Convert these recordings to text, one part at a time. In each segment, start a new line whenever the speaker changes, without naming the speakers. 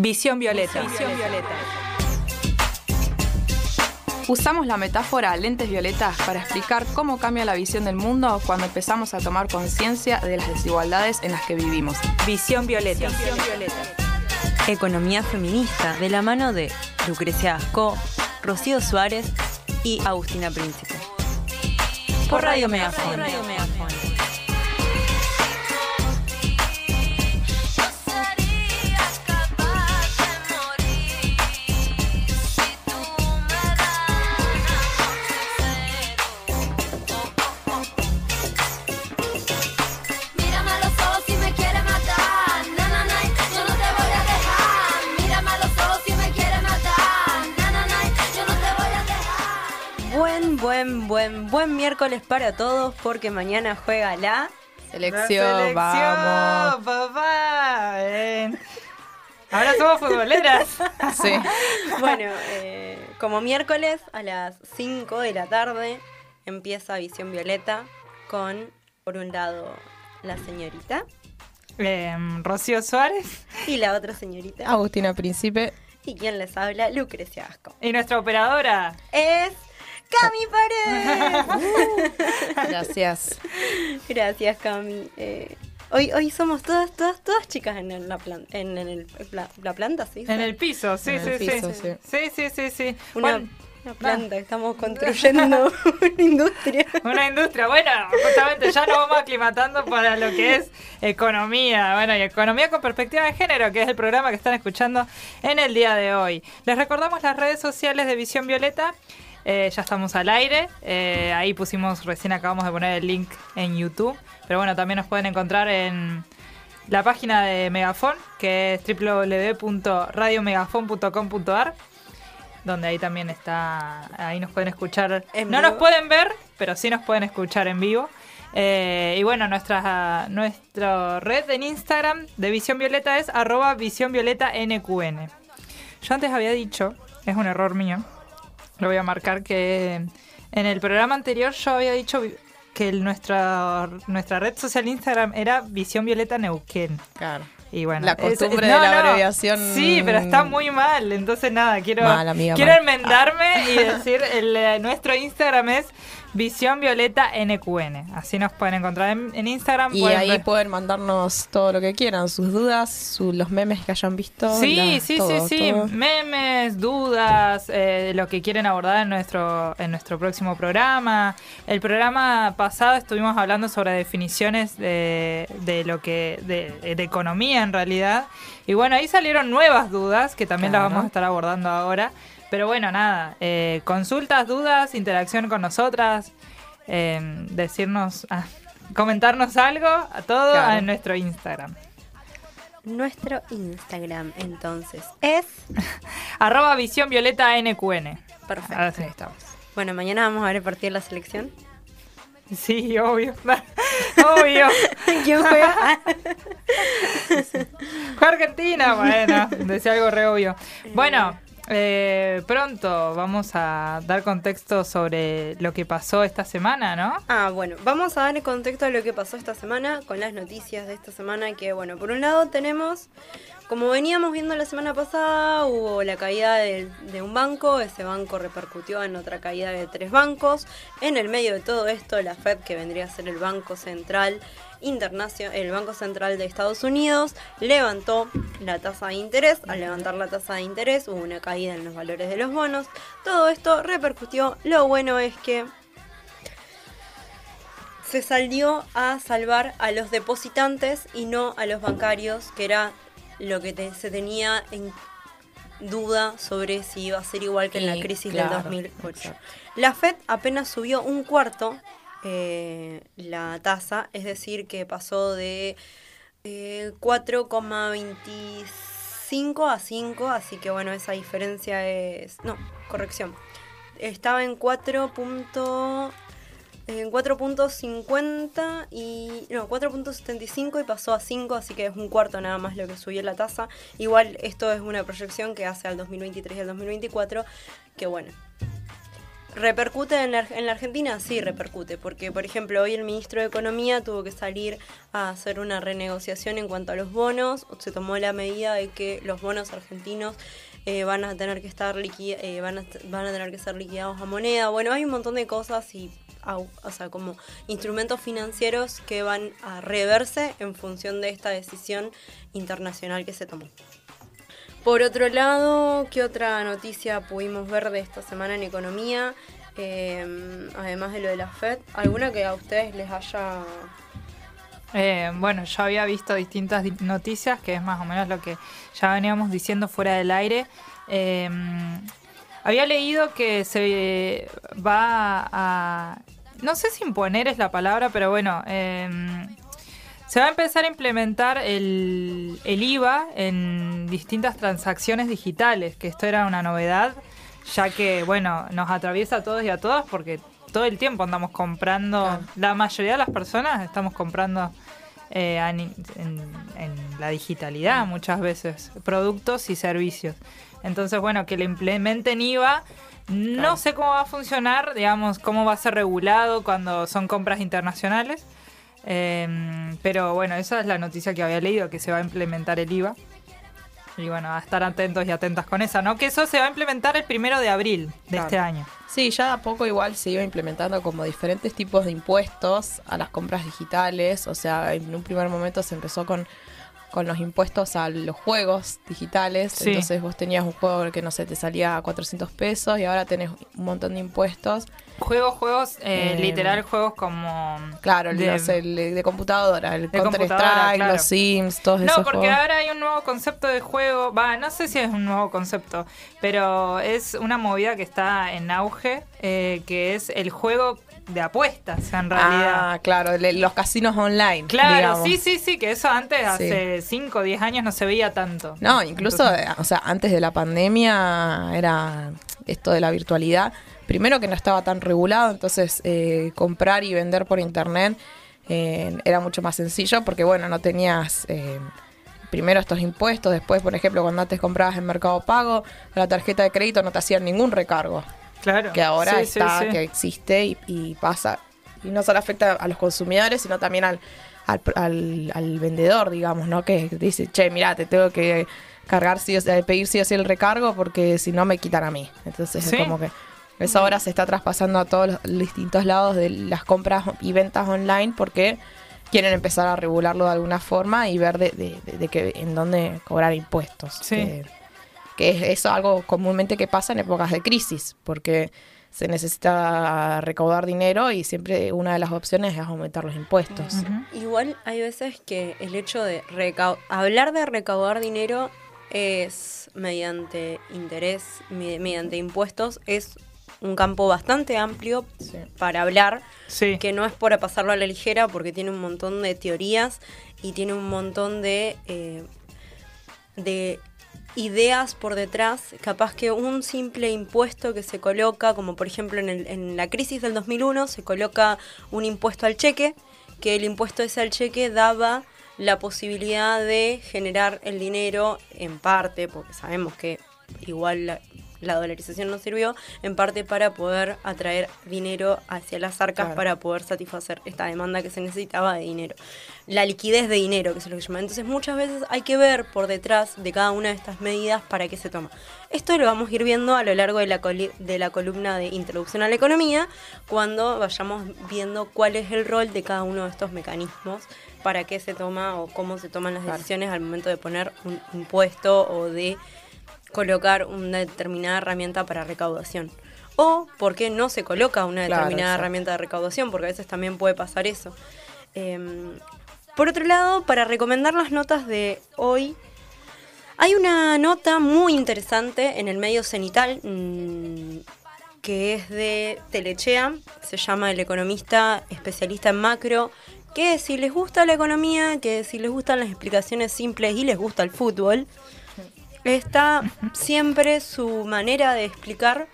Visión Violeta. Visión Violeta. Usamos la metáfora lentes violetas para explicar cómo cambia la visión del mundo cuando empezamos a tomar conciencia de las desigualdades en las que vivimos. Visión Violeta. Visión Violeta.
Economía feminista de la mano de Lucrecia Asco, Rocío Suárez y Agustina Príncipe. Por Radio Megafon. Buen, buen, miércoles para todos porque mañana juega la...
Selección, vamos.
papá. Ahora somos futboleras.
Sí.
Bueno, eh, como miércoles a las 5 de la tarde empieza Visión Violeta con, por un lado, la señorita
Em, Rocío Suárez
y la otra señorita.
Agustina Príncipe.
Y quien les habla, Lucrecia Asco.
y nuestra operadora.
Es Cami Paredes.
Gracias.
Gracias, Cami. Eh, hoy, hoy somos todas, todas, todas chicas en la, plan- en, en el, la, la planta, ¿sí?
En el piso, sí,
En
sí,
el
sí.
piso, sí.
Sí, sí, sí, sí.
Una,
Bueno,
una planta, estamos construyendo una industria.
Una industria, bueno, justamente ya nos vamos aclimatando para lo que es economía, bueno, y economía con perspectiva de género, que es el programa que están escuchando en el día de hoy. Les recordamos las redes sociales de Visión Violeta, eh, ya estamos al aire, eh, ahí pusimos, recién acabamos de poner el link en YouTube, pero bueno, también nos pueden encontrar en la página de Megafon, que es www.radiomegafon.com.ar donde ahí también está, ahí nos pueden escuchar.
En
no
vivo.
nos pueden ver, pero sí nos pueden escuchar en vivo. Eh, y bueno, nuestra, nuestra red en Instagram de Visión Violeta es arroba Visión Violeta NQN. Yo antes había dicho, es un error mío, lo voy a marcar, que en el programa anterior yo había dicho que el- nuestra, nuestra red social Instagram era Visión Violeta Neuquén.
Claro.
Y bueno,
La costumbre de la abreviación-
Sí, pero está muy mal. Entonces, nada, quiero,
Mal, amiga,
quiero
mal.
enmendarme y decir: el, eh, nuestro Instagram es Visión Violeta NQN. Así nos pueden encontrar en, en Instagram.
Y
pueden
ahí
ver-
pueden mandarnos todo lo que quieran, sus dudas, su- los memes que hayan visto.
Sí,
la-
sí,
todo,
sí, sí.
todo.
Memes, dudas, eh, lo que quieren abordar en nuestro, en nuestro próximo programa. El programa pasado estuvimos hablando sobre definiciones de, de lo que, de, de economía en realidad. Y bueno, ahí salieron nuevas dudas que también las vamos a estar abordando ahora. Pero bueno, nada, eh, consultas, dudas, interacción con nosotras, eh, decirnos, ah, comentarnos algo, a todo
Claro.
en nuestro Instagram.
Nuestro Instagram, entonces, es...
Arroba visión violeta NQN.
Perfecto.
Ahora sí estamos.
Bueno, mañana vamos a repartir la selección.
Sí, obvio. obvio.
¿Quién juega?
Fue Argentina, bueno, decía algo re obvio. Bueno, eh, pronto vamos a dar contexto sobre lo que pasó esta semana, ¿no?
Ah, bueno, vamos a dar el contexto de lo que pasó esta semana con las noticias de esta semana que, bueno, por un lado tenemos, como veníamos viendo la semana pasada, hubo la caída de, de un banco, ese banco repercutió en otra caída de tres bancos. En el medio de todo esto, la Fed, que vendría a ser el Banco Central Internacional, el Banco Central de Estados Unidos, levantó la tasa de interés. Al levantar la tasa de interés hubo una caída en los valores de los bonos. Todo esto repercutió. Lo bueno es que se salió a salvar a los depositantes y no a los bancarios, que era lo que te- se tenía en duda sobre si iba a ser igual que en la crisis
claro,
del 2008.
exacto.
La Fed apenas subió un cuarto eh, la tasa, es decir, que pasó de eh, 4,25 a 5, así que bueno, esa diferencia es... No, corrección. Estaba en 4. punto- en 4.50 y no, 4.75 y pasó a 5, así que es un cuarto nada más lo que subió la tasa. Igual esto es una proyección que hace al 2023 y al 2024, que bueno, ¿Repercute en la, en la Argentina? Sí, repercute, porque por ejemplo hoy el ministro de Economía tuvo que salir a hacer una renegociación en cuanto a los bonos, se tomó la medida de que los bonos argentinos eh, van a tener que estar liqui- eh, van, a, van a tener que ser liquidados a moneda. Bueno, hay un montón de cosas y o sea, como instrumentos financieros que van a reverse en función de esta decisión internacional que se tomó. Por otro lado, ¿qué otra noticia pudimos ver de esta semana en economía? Eh, además de lo de la FED, ¿alguna que a ustedes les haya...
Eh, bueno, yo había visto distintas di- noticias, que es más o menos lo que ya veníamos diciendo fuera del aire. Eh, había leído que se va a... No sé si imponer es la palabra, pero bueno, eh, se va a empezar a implementar el, el IVA en distintas transacciones digitales, que esto era una novedad, ya que, bueno, nos atraviesa a todos y a todas porque todo el tiempo andamos comprando, la mayoría de las personas estamos comprando eh, en, la digitalidad muchas veces, productos y servicios. Entonces, bueno, que le implementen IVA, no sé cómo va a funcionar, digamos, cómo va a ser regulado cuando son compras internacionales. Eh, pero bueno, esa es la noticia que había leído, que se va a implementar el IVA. Y bueno, a estar atentos y atentas con esa, ¿no? Que eso se va a implementar el primero de abril de
Claro.
este año.
Sí, ya a poco igual se iba implementando como diferentes tipos de impuestos a las compras digitales. O sea, en un primer momento se empezó con, con los impuestos a los juegos digitales.
Sí.
Entonces vos tenías un juego que no sé, te salía a 400 pesos y ahora tenés un montón de impuestos.
Juegos, juegos, eh,
Eh,
literal juegos como...
Claro, el,
de-
no sé, el de, computadora, el
De
Counter
computadora,
Strike,
claro.
los Sims, todos
No,
esos
porque
juegos.
ahora hay un nuevo concepto de juego. Va, no sé si es un nuevo concepto, pero es una movida que está en auge, eh, que es el juego de apuestas, en realidad.
Ah, claro, los casinos online.
claro,
digamos.
sí, sí, sí, que eso antes, hace 5 o 10 años, no se veía tanto.
No, incluso,
Entonces-
o sea, antes de la pandemia era esto de la virtualidad. Primero que no estaba tan regulado, entonces eh, comprar y vender por internet eh, era mucho más sencillo porque, bueno, no tenías eh, primero estos impuestos, después, por ejemplo, cuando antes comprabas en Mercado Pago, la tarjeta de crédito no te hacían ningún recargo,
claro.
que ahora
Sí,
está,
sí.
que existe y, y pasa. Y no solo afecta a los consumidores, sino también al, al, al- al vendedor, digamos, ¿no? Que dice, che, mira, te tengo que cargar sí o sí, pedir sí o sí el recargo porque si no me quitan a mí. Entonces es como que eso ahora se está traspasando a todos los distintos lados de las compras y ventas online porque quieren empezar a regularlo de alguna forma y ver de, de- de- de que en dónde cobrar impuestos.
Sí.
Que, que es eso algo comúnmente que pasa en épocas de crisis, porque se necesita recaudar dinero y siempre una de las opciones es aumentar los impuestos.
Igual hay veces que el hecho de hablar de recaudar dinero es mediante interés, me- mediante impuestos, es un campo bastante amplio
Sí.
para hablar,
Sí.
que no es para pasarlo a la ligera porque tiene un montón de teorías y tiene un montón de, eh, de ideas por detrás. Capaz que un simple impuesto que se coloca, como por ejemplo en, el- en la crisis del 2001, se coloca un impuesto al cheque, que el impuesto ese al cheque daba la posibilidad de generar el dinero en parte, porque sabemos que igual la, la dolarización no sirvió, en parte para poder atraer dinero hacia las arcas
Claro.
para poder satisfacer esta demanda que se necesitaba de dinero. La liquidez de dinero, que es lo que llama. Entonces muchas veces hay que ver por detrás de cada una de estas medidas para qué se toma. Esto lo vamos a ir viendo a lo largo de la, de la columna de Introducción a la Economía, cuando vayamos viendo cuál es el rol de cada uno de estos mecanismos, para qué se toma o cómo se toman las decisiones al momento de poner un impuesto o de colocar una determinada herramienta para recaudación. O por qué no se coloca una determinada herramienta de recaudación, porque a veces también puede pasar eso. Em, por otro lado, para recomendar las notas de hoy, hay una nota muy interesante en el medio cenital mm, que es de Telechea, se llama El economista especialista en macro, que si les gusta la economía, que si les gustan las explicaciones simples y les gusta el fútbol, está siempre su manera de explicar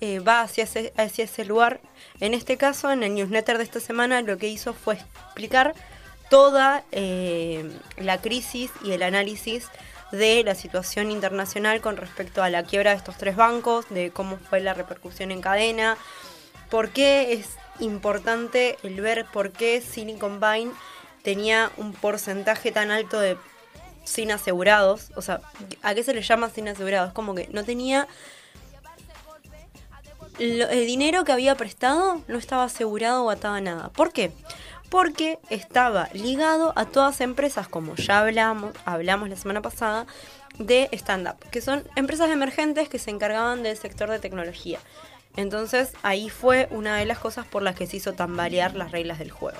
eh, va hacia ese, hacia ese lugar. En este caso, en el newsletter de esta semana, lo que hizo fue explicar toda eh, la crisis y el análisis de la situación internacional con respecto a la quiebra de estos tres bancos, de cómo fue la repercusión en cadena, por qué es importante el ver por qué Silicon Valley tenía un porcentaje tan alto de sin asegurados. O sea, ¿a qué se le llama sin asegurados? Como que no tenía... el dinero que había prestado no estaba asegurado o atado nada. ¿Por qué? Porque estaba ligado a todas empresas, como ya hablamos, hablamos la semana pasada, de stand-up, que son empresas emergentes que se encargaban del sector de tecnología. Entonces ahí fue una de las cosas por las que se hizo tambalear las reglas del juego.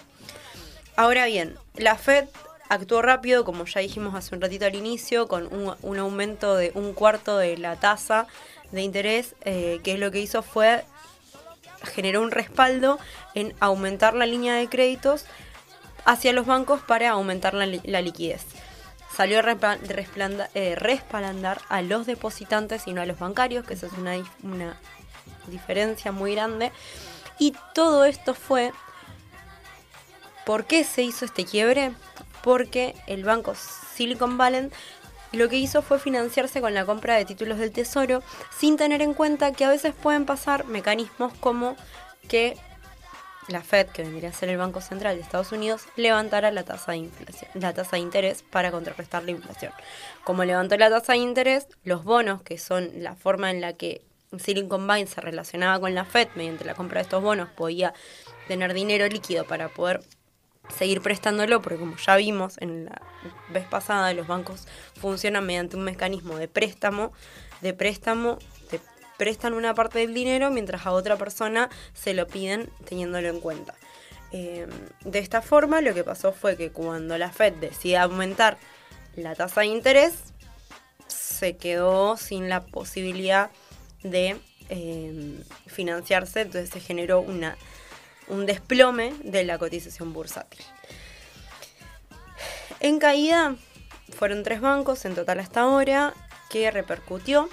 Ahora bien, la Fed actuó rápido, como ya dijimos hace un ratito al inicio, con un, un aumento de un cuarto de la tasa de interés, eh, que lo que hizo fue generó un respaldo en aumentar la línea de créditos hacia los bancos para aumentar la, li- la liquidez. Salió a eh, respaldar a los depositantes y no a los bancarios, que eso es una, una diferencia muy grande. Y todo esto fue ¿Por qué se hizo este quiebre? Porque el banco Silicon Valley lo que hizo fue financiarse con la compra de títulos del tesoro sin tener en cuenta que a veces pueden pasar mecanismos como que la Fed, que vendría a ser el Banco Central de Estados Unidos, levantara la tasa de inflación, la tasa de interés para contrarrestar la inflación. Como levantó la tasa de interés, los bonos, que son la forma en la que Silicon Valley se relacionaba con la Fed mediante la compra de estos bonos, podía tener dinero líquido para poder seguir prestándolo, porque como ya vimos en la vez pasada, los bancos funcionan mediante un mecanismo de préstamo, de préstamo, te prestan una parte del dinero mientras a otra persona se lo piden teniéndolo en cuenta. Eh, de esta forma, lo que pasó fue que cuando la Fed decide aumentar la tasa de interés, se quedó sin la posibilidad de eh, financiarse, entonces se generó una un desplome de la cotización bursátil. En caída fueron tres bancos en total hasta ahora que repercutió,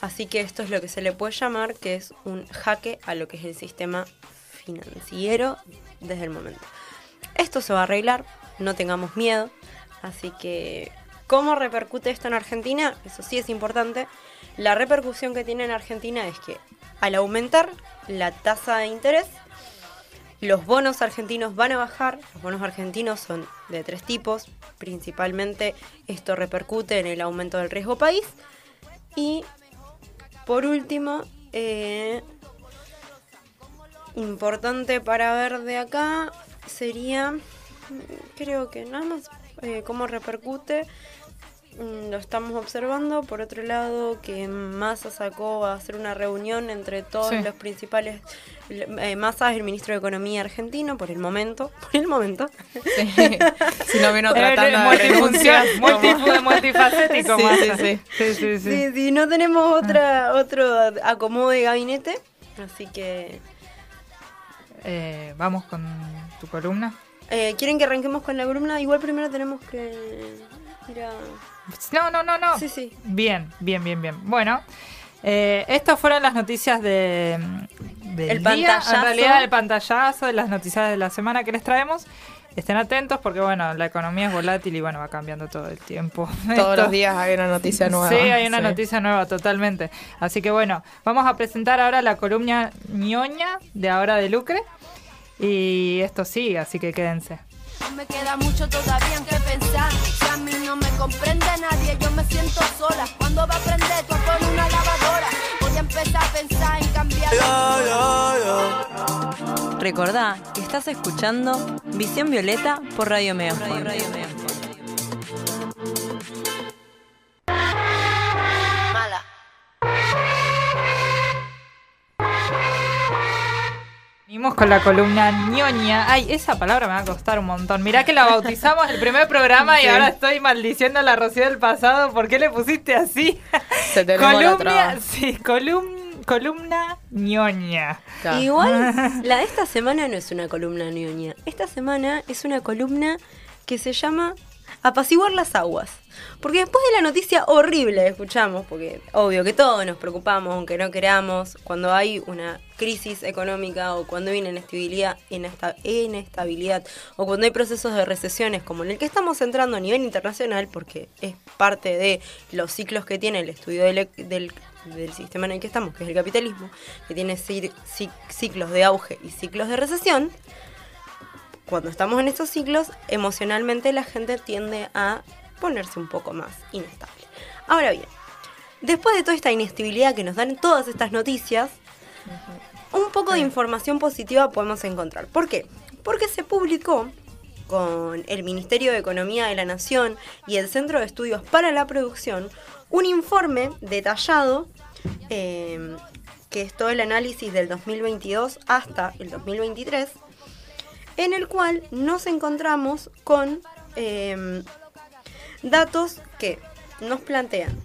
así que esto es lo que se le puede llamar que es un jaque a lo que es el sistema financiero desde el momento. Esto se va a arreglar, no tengamos miedo, así que ¿cómo repercute esto en Argentina? Eso sí es importante. La repercusión que tiene en Argentina es que al aumentar la tasa de interés, los bonos argentinos van a bajar. Los bonos argentinos son de tres tipos. Principalmente esto repercute en el aumento del riesgo país. Y por último, eh, importante para ver de acá sería, creo que nada más, eh, cómo repercute. Mm, Lo estamos observando. Por otro lado, que Massa sacó a hacer una reunión entre todos
Sí.
los principales. Eh, Massa es el ministro de Economía argentino por el momento. Por el momento.
Sí. si no vino tratando de renunciar.
multifacético.
Sí,
Massa.
sí,
sí, sí, sí.
Sí, sí, no tenemos otra, otro acomodo de gabinete. Así que.
Eh, vamos con tu columna.
eh, ¿Quieren que arranquemos con la columna? Igual primero tenemos que ir a.
No, no, no, no.
Sí, sí.
Bien, bien, bien, bien. Bueno, eh, estas fueron las noticias de, del
El
día.
pantallazo.
En realidad, el pantallazo de las noticias de la semana que les traemos. Estén atentos porque, bueno, la economía es volátil y, bueno, va cambiando todo el tiempo.
Todos
Esto-
los días hay una noticia nueva.
Sí, hay una
Sí.
noticia nueva, totalmente. Así que bueno, vamos a presentar ahora la columna ñoña de ahora de Lucre. Y esto sigue, así que quédense.
Me queda mucho todavía en que pensar. Si a mí no me comprende nadie, yo me siento sola. ¿Cuándo va a aprender tú con una lavadora? Voy a empezar a pensar en cambiar.
Recordá que estás escuchando Visión Violeta por Radio Megaphone.
Mala.
Venimos con la columna ñoña. Ay, esa palabra me va a costar un montón. Mirá que la bautizamos el primer programa y
Sí.
ahora estoy maldiciendo a la Rocío del pasado. ¿Por qué le pusiste así?
Se te
columna, sí, colum- columna ñoña.
Claro.
Igual, la de esta semana no es una columna ñoña. Esta semana es una columna que se llama apaciguar las aguas. Porque después de la noticia horrible escuchamos, porque obvio que todos nos preocupamos, aunque no queramos, cuando hay una crisis económica o cuando hay inestabilidad, inesta- inestabilidad o cuando hay procesos de recesiones como en el que estamos entrando a nivel internacional, porque es parte de los ciclos que tiene el estudio del, del- del sistema en el que estamos, que es el capitalismo, que tiene ci- ci- ciclos de auge y ciclos de recesión, cuando estamos en estos ciclos, emocionalmente la gente tiende a ponerse un poco más inestable. Ahora bien, después de toda esta inestabilidad que nos dan todas estas noticias, un poco de información positiva podemos encontrar. ¿Por qué? Porque se publicó con el Ministerio de Economía de la Nación y el Centro de Estudios para la Producción un informe detallado eh, que es todo el análisis del 2022 hasta el 2023 en el cual nos encontramos con eh, datos que nos plantean,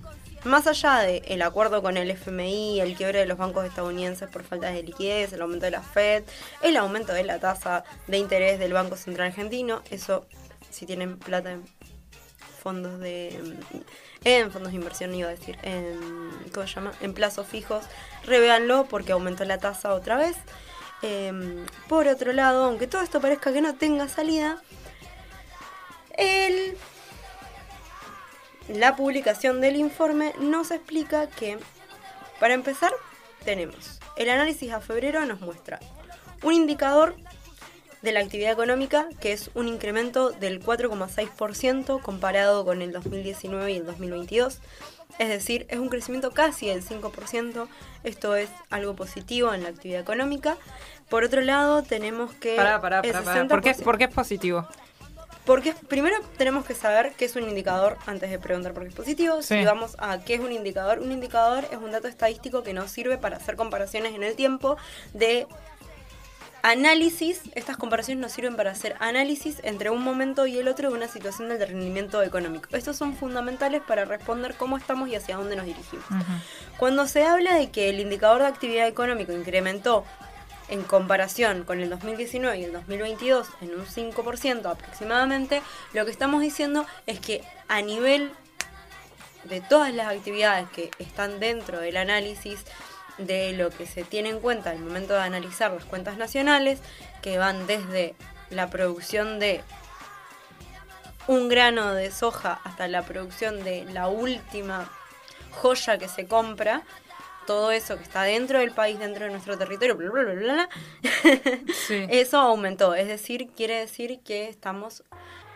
más allá del acuerdo con el FMI, el quiebre de los bancos estadounidenses por falta de liquidez, el aumento de la Fed, el aumento de la tasa de interés del Banco Central Argentino, eso si tienen plata en fondos de en fondos de inversión iba a decir en ¿cómo se llama? en plazos fijos revéanlo porque aumentó la tasa otra vez Em, por otro lado, aunque todo esto parezca que no tenga salida, el- la publicación del informe nos explica que, para empezar, tenemos el análisis a febrero nos muestra un indicador de la actividad económica que es un incremento del 4,6% comparado con el 2019 y el 2022. Es decir, es un crecimiento casi del 5%. Esto es algo positivo en la actividad económica. Por otro lado, tenemos que...
Pará, pará, pará, pará. ¿Por qué,
60%
por qué es positivo?
Porque primero tenemos que saber qué es un indicador antes de preguntar por positivo.
Sí.
Si vamos a qué es un indicador, un indicador es un dato estadístico que nos sirve para hacer comparaciones en el tiempo de análisis. Estas comparaciones nos sirven para hacer análisis entre un momento y el otro de una situación del rendimiento económico. Estos son fundamentales para responder cómo estamos y hacia dónde nos dirigimos. Cuando se habla de que el indicador de actividad económica incrementó en comparación con el 2019 y el 2022 en un 5% aproximadamente, lo que estamos diciendo es que a nivel de todas las actividades que están dentro del análisis de lo que se tiene en cuenta al momento de analizar las cuentas nacionales, que van desde la producción de un grano de soja hasta la producción de la última joya que se compra, todo eso que está dentro del país, dentro de nuestro territorio, bla, bla, bla,
Sí.
eso aumentó. Es decir, quiere decir que estamos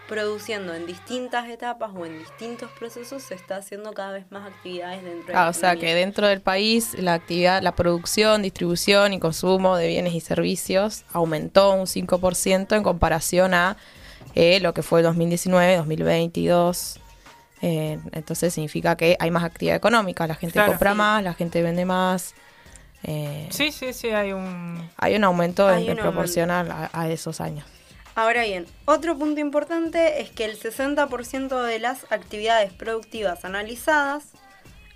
produciendo en distintas etapas o en distintos procesos, se está haciendo cada vez más actividades dentro de la
Ah, o sea que dentro del país la actividad, la producción, distribución y consumo de bienes y servicios aumentó un 5% en comparación a eh, lo que fue el 2019, 2022. Eh, entonces significa que hay más actividad económica, la gente
Claro.
compra
Sí.
más, la gente vende más. eh,
Sí, sí, sí, hay un...
Hay un aumento
Hay
en
un
proporcional a, a esos años.
Ahora bien, otro punto importante es que el 60% de las actividades productivas analizadas,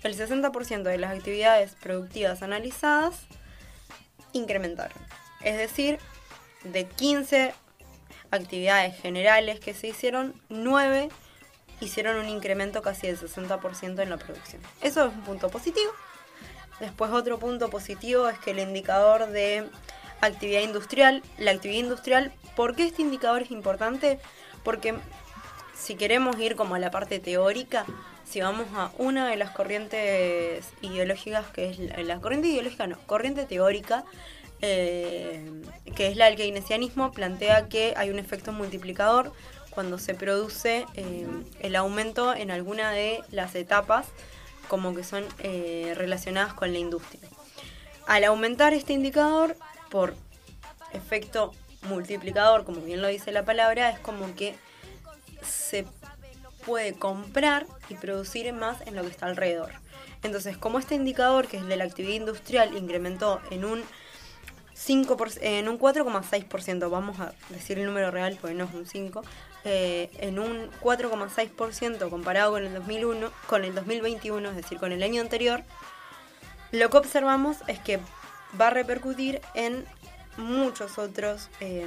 el 60% de las actividades productivas analizadas incrementaron. Es decir, de 15 actividades generales que se hicieron, 9 hicieron un incremento casi del 60% en la producción. Eso es un punto positivo. Después otro punto positivo es que el indicador de actividad industrial, la actividad industrial, ¿por qué este indicador es importante? Porque si queremos ir como a la parte teórica, si vamos a una de las corrientes ideológicas, que es la, corriente ideológica, no, corriente teórica, eh, que es la del keynesianismo, plantea que hay un efecto multiplicador cuando se produce eh, el aumento en alguna de las etapas como que son eh, relacionadas con la industria. Al aumentar este indicador, por efecto multiplicador, como bien lo dice la palabra, es como que se puede comprar y producir más en lo que está alrededor. Entonces, como este indicador, que es de la actividad industrial, incrementó en un 5 en un 4,6%, vamos a decir el número real porque no es un 5, eh, en un 4,6% comparado con el 2001, con el 2021, es decir, con el año anterior, lo que observamos es que va a repercutir en muchos otros, eh,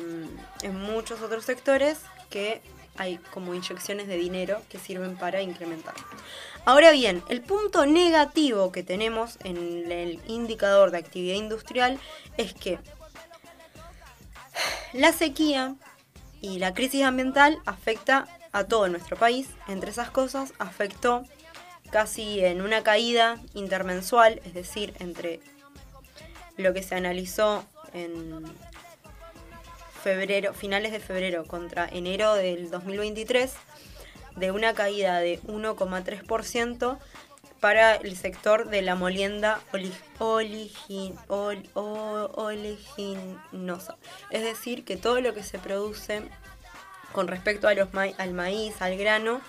en muchos otros sectores que hay como inyecciones de dinero que sirven para incrementar. Ahora bien, el punto negativo que tenemos en el indicador de actividad industrial es que la sequía y la crisis ambiental afecta a todo nuestro país. Entre esas cosas, afectó casi en una caída intermensual, es decir, entre lo que se analizó en febrero, finales de febrero contra enero del 2023, de una caída de 1,3% para el sector de la molienda oli- oligin- ol- oliginosa. Es decir, que todo lo que se produce con respecto a los ma- al maíz, al grano,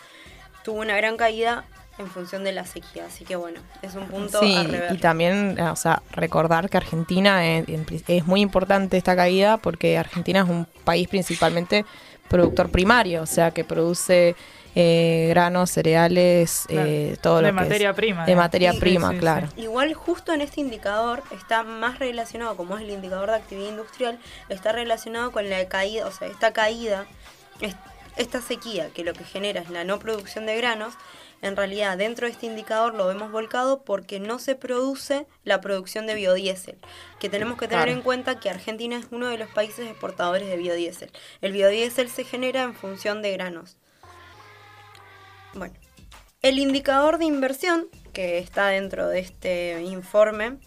tuvo una gran caída en función de la sequía. Así que bueno, es un punto
Sí,
a rever.
y también, eh, o sea, recordar que Argentina es, pri- es muy importante esta caída porque Argentina es un país principalmente productor primario, o sea, que produce eh, granos, cereales,
Claro.
eh, todo lo
De
que
materia
es-
prima,
De materia
Sí,
prima,
sí, sí.
claro.
Igual justo en este indicador está más relacionado, como es el indicador de actividad industrial, está relacionado con la caída, o sea, esta caída, es- esta sequía que lo que genera es la no producción de granos, en realidad dentro de este indicador lo vemos volcado porque no se produce la producción de biodiesel, que tenemos que tener
Claro.
en cuenta que Argentina es uno de los países exportadores de biodiesel. El biodiesel se genera en función de granos. Bueno, el indicador de inversión que está dentro de este informe,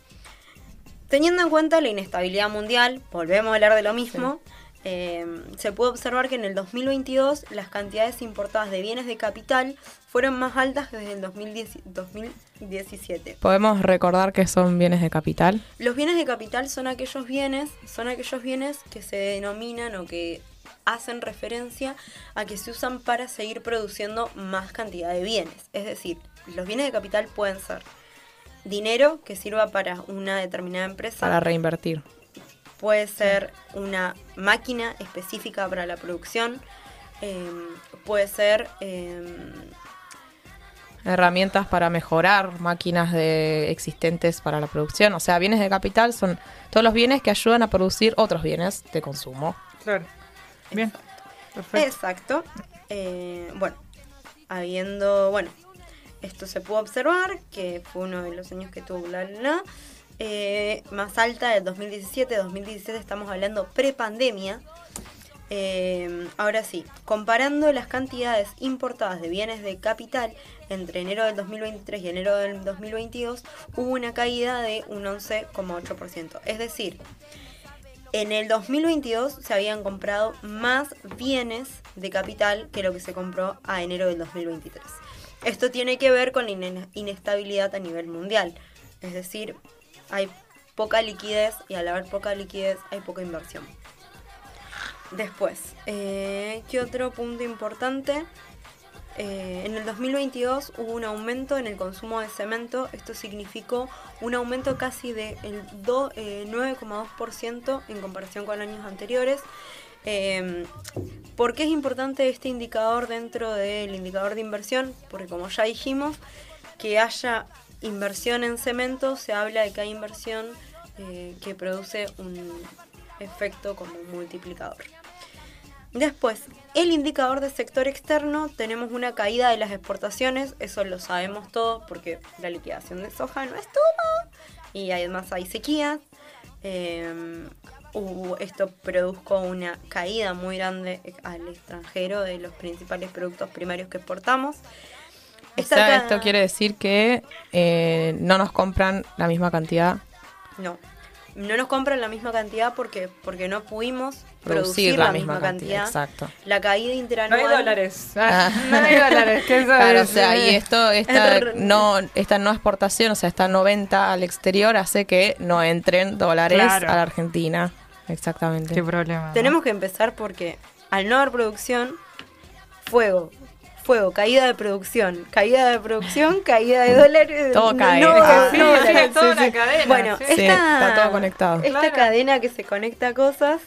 teniendo en cuenta la inestabilidad mundial, volvemos a hablar de lo mismo, eh, se puede observar que en el 2022 las cantidades importadas de bienes de capital fueron más altas que desde el 2010 2017.
Podemos recordar que son bienes de capital.
Los bienes de capital son aquellos bienes, son aquellos bienes que se denominan o que hacen referencia a que se usan para seguir produciendo más cantidad de bienes. Es decir, los bienes de capital pueden ser dinero que sirva para una determinada empresa,
Para reinvertir.
puede ser una máquina específica para la producción, eh, puede ser eh,
Herramientas para mejorar máquinas de existentes para la producción. O sea, bienes de capital son todos los bienes que ayudan a producir otros bienes de consumo.
Claro. Bien. Perfecto.
Exacto. Eh, bueno, habiendo, bueno, esto se pudo observar, que fue uno de los años que tuvo la, la, eh, más alta del 2017, 2017 estamos hablando prepandemia. Eh, ahora sí, comparando las cantidades importadas de bienes de capital entre enero del 2023 y enero del 2022, hubo una caída de un 11,8%. Es decir, en el 2022 se habían comprado más bienes de capital que lo que se compró a enero del 2023. Esto tiene que ver con la ine- inestabilidad a nivel mundial. Es decir, hay poca liquidez y al haber poca liquidez hay poca inversión. Después, eh, ¿qué otro punto importante? Eh, en el 2022 hubo un aumento en el consumo de cemento. Esto significó un aumento casi del de do- eh, 9,2% en comparación con años anteriores. Eh, ¿Por qué es importante este indicador dentro del indicador de inversión? Porque como ya dijimos, que haya inversión en cemento, se habla de que hay inversión eh, que produce un efecto como un multiplicador. Después, el indicador de sector externo, tenemos una caída de las exportaciones, eso lo sabemos todos porque la liquidación de soja no estuvo y además hay sequías. Eh, esto produjo una caída muy grande al extranjero de los principales productos primarios que exportamos.
O sea, esto quiere decir que eh, no nos compran la misma cantidad
No, no nos compran la misma cantidad porque, porque no pudimos
producir la, misma cantidad. Exacto.
La caída
No
interanual.
hay dólares. Ah,
Ah.
No hay dólares. eso
Claro, o sea, y esto, esta no, esta no exportación, o sea, esta no venta al exterior hace que no entren dólares
Claro.
a la Argentina. Exactamente.
Qué problema. ¿no?
Tenemos que empezar porque al no haber producción, fuego. Fuego, caída de producción, caída de producción, caída de dólares.
Todo cae.
no,
Ah,
Sí, sí, toda una cadena.
Bueno, esta,
está todo conectado.
Esta
Claro.
cadena que se conecta a cosas,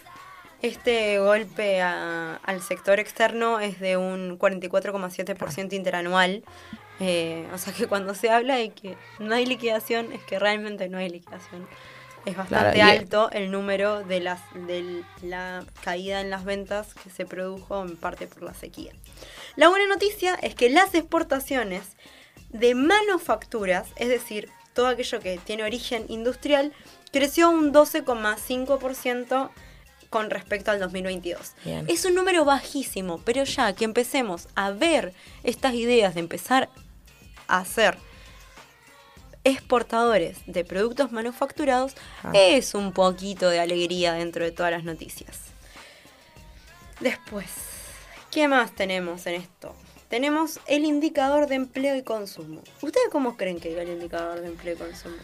este golpe a- al sector externo es de un 44,7% interanual. Eh, o sea que cuando se habla de que no hay liquidación, es que realmente no hay liquidación. es bastante
Claro,
alto el número de, las, de la caída en las ventas que se produjo en parte por la sequía. La buena noticia es que las exportaciones de manufacturas, es decir, todo aquello que tiene origen industrial, creció un 12,5% con respecto al 2022.
Bien.
Es un número bajísimo, pero ya que empecemos a ver estas ideas de empezar a ser exportadores de productos manufacturados,
Ah.
es un poquito de alegría dentro de todas las noticias. Después, ¿qué más tenemos en esto? Tenemos el indicador de empleo y consumo. ¿Ustedes cómo creen que iba el indicador de empleo y consumo?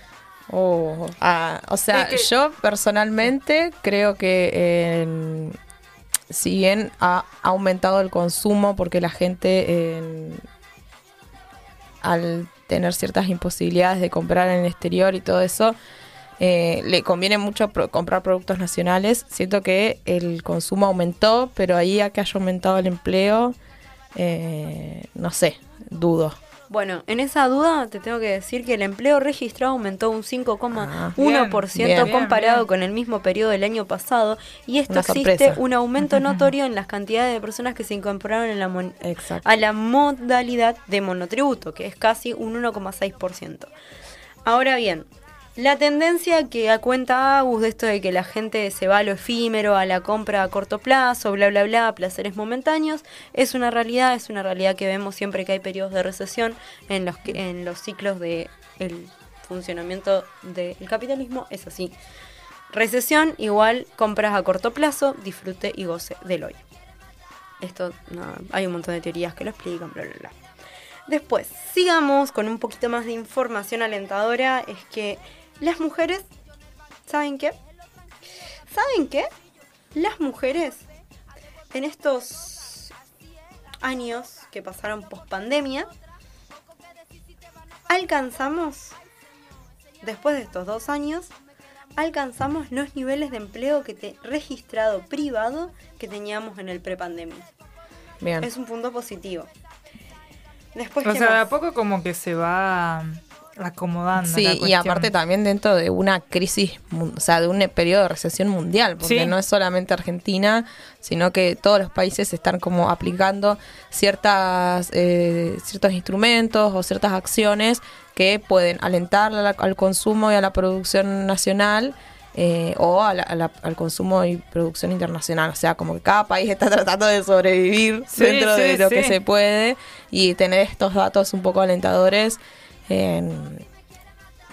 Oh, ah, o sea,
Es que-
yo personalmente creo que eh, si bien ha aumentado el consumo porque la gente eh, al tener ciertas imposibilidades de comprar en el exterior y todo eso, eh, le conviene mucho pro- comprar productos nacionales. Siento que el consumo aumentó, pero ahí a que haya aumentado el empleo, eh, no sé, dudo.
Bueno, en esa duda te tengo que decir que el empleo registrado aumentó un 5,1%
bien,
bien,
comparado
bien.
con el mismo periodo del año pasado y esto
Una
existe
sorpresa.
un aumento notorio en las cantidades de personas que se incorporaron en la mon-
Exacto.
a la modalidad de monotributo, que es casi un 1,6%. Ahora bien, la tendencia que da cuenta Agus de esto de que la gente se va a lo efímero, a la compra a corto plazo, bla, bla, bla, placeres momentáneos, es una realidad, es una realidad que vemos siempre que hay periodos de recesión en los, que, en los ciclos del funcionamiento del capitalismo, es así. Recesión igual compras a corto plazo, disfrute y goce del hoy. Esto, hay un montón de teorías que lo explican, bla, bla, bla. Después, sigamos con un poquito más de información alentadora. Es que las mujeres, ¿saben qué? ¿Saben qué? Las mujeres en estos años que pasaron post pandemia, alcanzamos, después de estos dos años, alcanzamos los niveles de empleo que te, registrado privado que teníamos en el prepandemia.
Bien.
Es un punto positivo. Después,
O
¿qué
sea, de a poco como que se va acomodando.
Sí,
la
y aparte también dentro de una crisis, o sea, de un periodo de recesión mundial, porque
Sí.
no es solamente Argentina, sino que todos los países están como aplicando ciertas eh, ciertos instrumentos o ciertas acciones que pueden alentar la- al consumo y a la producción nacional. eh, o a la- a la- al consumo y producción internacional. O sea, como que cada país está tratando de sobrevivir
Sí,
dentro de lo que se puede y tener estos datos un poco alentadores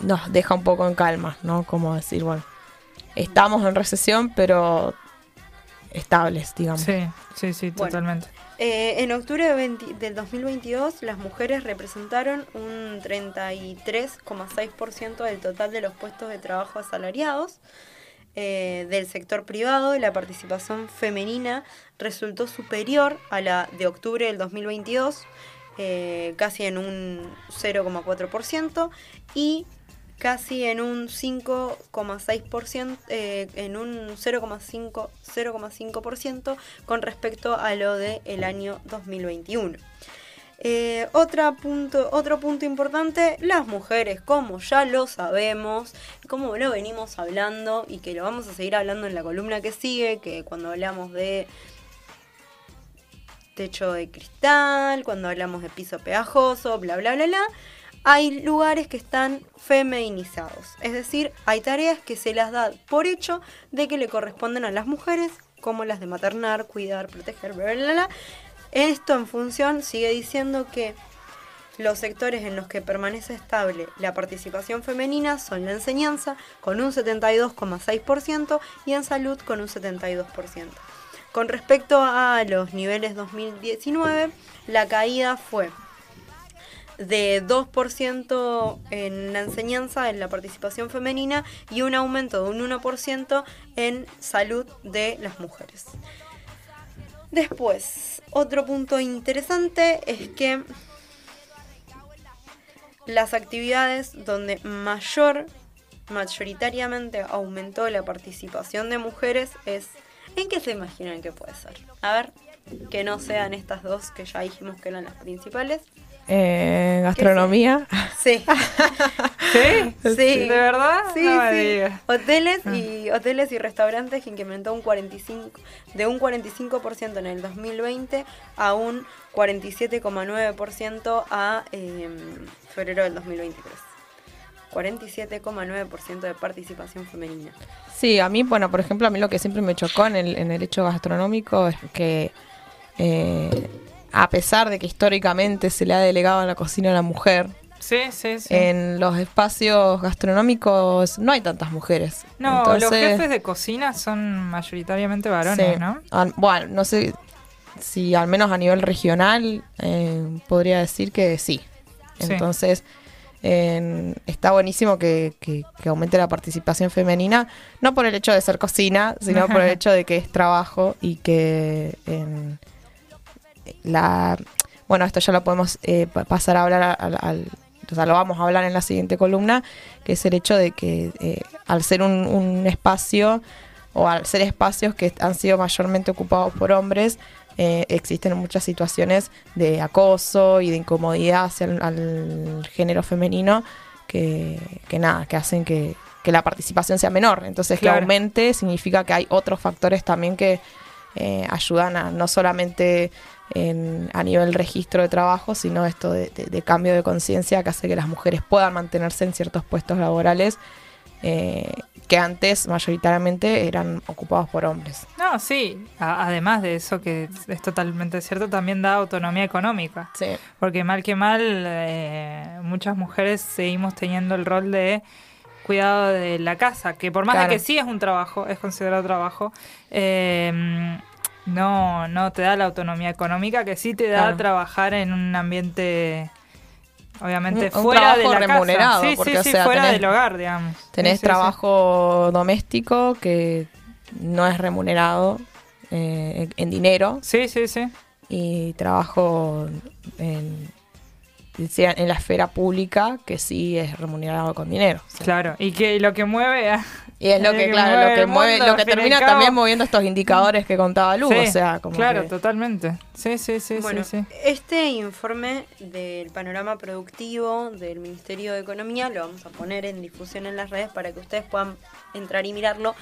nos deja un poco en calma, ¿no? Como decir, bueno, estamos en recesión, pero estables, digamos.
Sí, sí, sí,
Bueno.
totalmente.
Eh, en octubre de 20 del 2022, las mujeres representaron un 33,6% del total de los puestos de trabajo asalariados. Eh, del sector privado, la participación femenina resultó superior a la de octubre del 2022, eh, casi en un 0,4%, y casi en un 5,6%, eh, en un 0,5 0,5% con respecto a lo del año 2021. Eh, punto, otro punto importante, las mujeres, como ya lo sabemos, como lo venimos hablando y que lo vamos a seguir hablando en la columna que sigue, que cuando hablamos de techo de cristal, cuando hablamos de piso pegajoso, bla, bla, bla, bla, hay lugares que están feminizados. Es decir, hay tareas que se las da por hecho de que le corresponden a las mujeres, como las de maternar, cuidar, proteger, bla, bla, bla. bla. Esto en función sigue diciendo que los sectores en los que permanece estable la participación femenina son la enseñanza con un 72,6% y en salud con un 72%. Con respecto a los niveles 2019, la caída fue de 2% en la enseñanza, en la participación femenina y un aumento de un 1% en salud de las mujeres. Después, otro punto interesante es que las actividades donde mayor, mayoritariamente aumentó la participación de mujeres es... ¿En qué se imaginan que puede ser? A ver, que no sean estas dos que ya dijimos que eran las principales.
Eh, gastronomía.
Sí,
¿Sí?
sí.
¿De verdad?
Sí,
no
sí. Hoteles
Ah.
y hoteles y restaurantes que incrementó un 45 de un 45% en el 2020 a un 47,9% a eh, febrero del 2023. 47,9% de participación femenina.
Sí, a mí, bueno, por ejemplo, a mí lo que siempre me chocó en el, en el hecho gastronómico es que eh, a pesar de que históricamente se le ha delegado a la cocina a la mujer,
Sí, sí, sí.
en los espacios gastronómicos no hay tantas mujeres.
no, los jefes de cocina son mayoritariamente varones,
sí.
¿no?
Al- bueno, no sé si al menos a nivel regional eh, podría decir que sí.
Sí.
Entonces, en- está buenísimo que, que- que aumente la participación femenina, no por el hecho de ser cocina, sino por el hecho de que es trabajo y que en la... Bueno, esto ya lo podemos eh, pa- pasar a hablar al, al- o sea, lo vamos a hablar en la siguiente columna, que es el hecho de que eh, al ser un, un espacio o al ser espacios que han sido mayormente ocupados por hombres, eh, existen muchas situaciones de acoso y de incomodidad hacia el al género femenino que, que nada, que hacen que, que la participación sea menor. Entonces
Claro.
que aumente significa que hay otros factores también que eh, ayudan a no solamente en- a nivel registro de trabajo, sino esto de, de- de cambio de conciencia que hace que las mujeres puedan mantenerse en ciertos puestos laborales eh, que antes mayoritariamente eran ocupados por hombres.
No, sí. A- además de eso, que es totalmente cierto, también da autonomía económica.
Sí.
Porque mal que mal, eh, muchas mujeres seguimos teniendo el rol de cuidado de la casa, que por más
Claro.
de que sí es un trabajo, es considerado trabajo, eh, no, no te da la autonomía económica que sí te da
Claro.
trabajar en un ambiente, obviamente,
Un- un
fuera de la
remunerado,
casa. Sí,
porque,
sí,
o
sí,
sea,
fuera
tenés-
del hogar, digamos.
Tenés trabajo doméstico que no es remunerado eh, en dinero
Sí, sí, sí.
y trabajo en, en la esfera pública que sí es remunerado con dinero. o sea.
Claro. Y que lo que mueve a-
Y es lo que, claro, lo que mueve,
mundo,
lo que termina
cabo.
también moviendo estos indicadores que contaba Lu,
Sí,
o sea, como
claro,
que-
totalmente. Sí, sí, sí,
bueno,
sí, sí.
este informe del panorama productivo del Ministerio de Economía lo vamos a poner en difusión en las redes para que ustedes puedan entrar y mirarlo.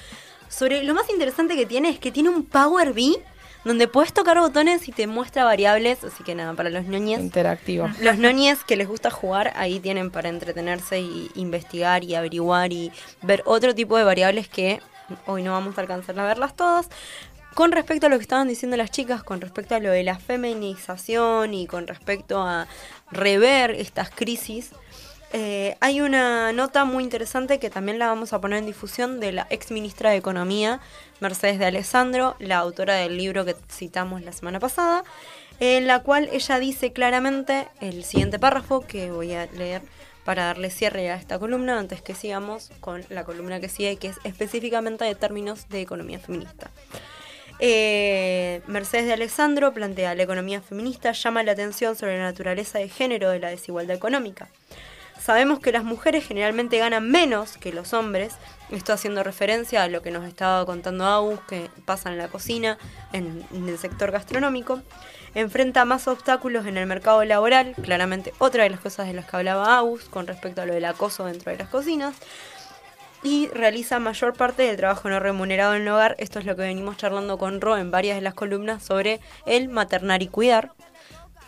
Sobre lo más interesante que tiene es que tiene un Power BI donde puedes tocar botones y te muestra variables, así que nada, para los ñoñes.
interactivo.
Los noñes que les gusta jugar, ahí tienen para entretenerse y investigar y averiguar y ver otro tipo de variables que hoy no vamos a alcanzar a verlas todas. Con respecto a lo que estaban diciendo las chicas, con respecto a lo de la feminización y con respecto a rever estas crisis, eh, hay una nota muy interesante que también la vamos a poner en difusión de la ex ministra de Economía, Mercedes de Alessandro, la autora del libro que citamos la semana pasada, en la cual ella dice claramente el siguiente párrafo que voy a leer para darle cierre a esta columna antes que sigamos con la columna que sigue, que es específicamente de términos de economía feminista. Eh, Mercedes de Alessandro plantea la economía feminista llama la atención sobre la naturaleza de género de la desigualdad económica. Sabemos que las mujeres generalmente ganan menos que los hombres, esto haciendo referencia a lo que nos estaba contando Agus, que pasa en la cocina, en, en el sector gastronómico. Enfrenta más obstáculos en el mercado laboral, claramente otra de las cosas de las que hablaba Agus con respecto a lo del acoso dentro de las cocinas. Y realiza mayor parte del trabajo no remunerado en el hogar. Esto es lo que venimos charlando con Ro en varias de las columnas sobre el maternar y cuidar.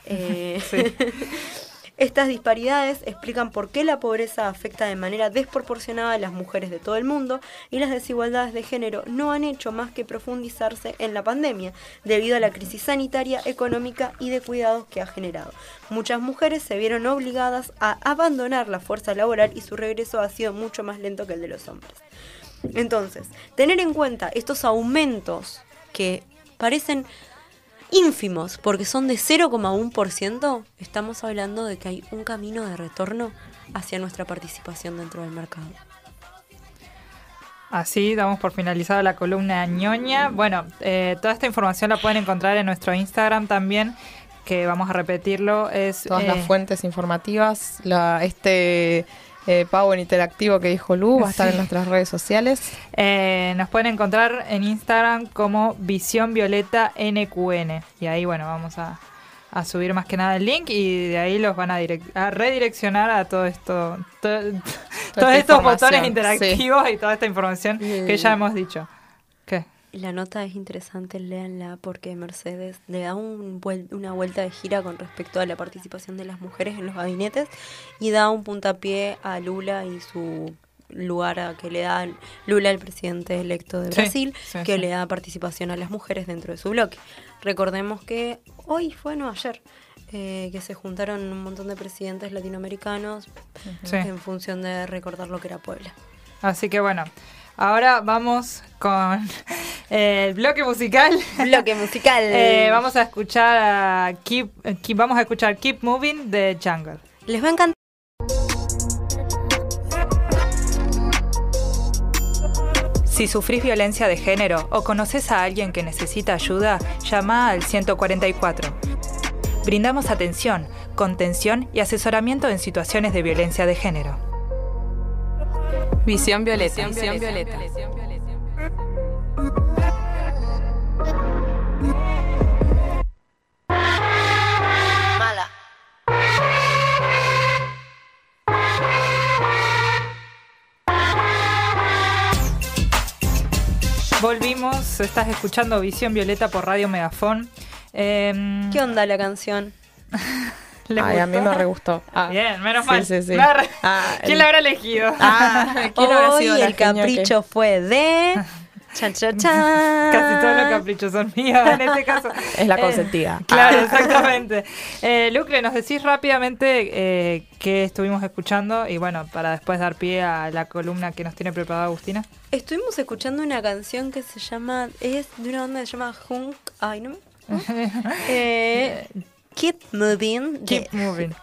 Eh, Estas disparidades explican por qué la pobreza afecta de manera desproporcionada a las mujeres de todo el mundo y las desigualdades de género no han hecho más que profundizarse en la pandemia debido a la crisis sanitaria, económica y de cuidados que ha generado. Muchas mujeres se vieron obligadas a abandonar la fuerza laboral y su regreso ha sido mucho más lento que el de los hombres. Entonces, tener en cuenta estos aumentos que parecen ínfimos, porque son de 0,1%, estamos hablando de que hay un camino de retorno hacia nuestra participación dentro del mercado.
Así damos por finalizada la columna ñoña. Bueno, eh, toda esta información la pueden encontrar en nuestro Instagram también, que vamos a repetirlo. Es
Todas
eh,
las fuentes informativas, la, este eh, Power interactivo que dijo Lu va a estar
Sí.
en nuestras redes sociales.
eh, nos pueden encontrar en Instagram como Visión Violeta NQN. Y ahí, bueno, vamos a, a subir más que nada el link y de ahí los van a, direc- a redireccionar a todo esto, to- todos estos botones
sí.
interactivos y toda esta información que ya hemos dicho.
La nota es interesante, léanla porque Mercedes le da un vuel- una vuelta de gira con respecto a la participación de las mujeres en los gabinetes y da un puntapié a Lula y su lugar a que le da Lula, el presidente electo de
Sí,
Brasil,
sí,
que
sí.
le da participación a las mujeres dentro de su bloque. Recordemos que hoy fue no ayer. eh, que se juntaron un montón de presidentes latinoamericanos en función de recordar lo que era Puebla.
Así que bueno, ahora vamos con el bloque musical.
Bloque musical.
Eh, vamos a escuchar a Keep, Keep- vamos a escuchar Keep Moving de Jungle.
Les va a encantar.
Si sufrís violencia de género o conoces a alguien que necesita ayuda, llama al 144. Brindamos atención, contención y asesoramiento en situaciones de violencia de género.
Visión violeta. Visión violeta.
Mala.
Volvimos, estás escuchando Visión Violeta por Radio Megafón. Em,
¿Qué onda la canción?
¿les
Ay, a mí me re gustó. Ah.
Bien, menos
Sí,
mal.
sí, sí.
Re-
Ah,
¿Quién
el-
la habrá elegido?
Ah, ¿quién habrá
Hoy
sido la
el
que-
capricho fue de. Chan, chan, chan.
Casi todos los caprichos son míos en este caso.
Es la
Eh,
consentida.
Claro,
Ah.
exactamente. Eh, Lucre, ¿nos decís rápidamente eh, qué estuvimos escuchando? Y bueno, para después dar pie a la columna que nos tiene preparada Agustina.
Estuvimos escuchando una canción que se llama. Es de una banda que se llama Hunk. Ay, no me. eh, Keep Moving. de-
Keep moving.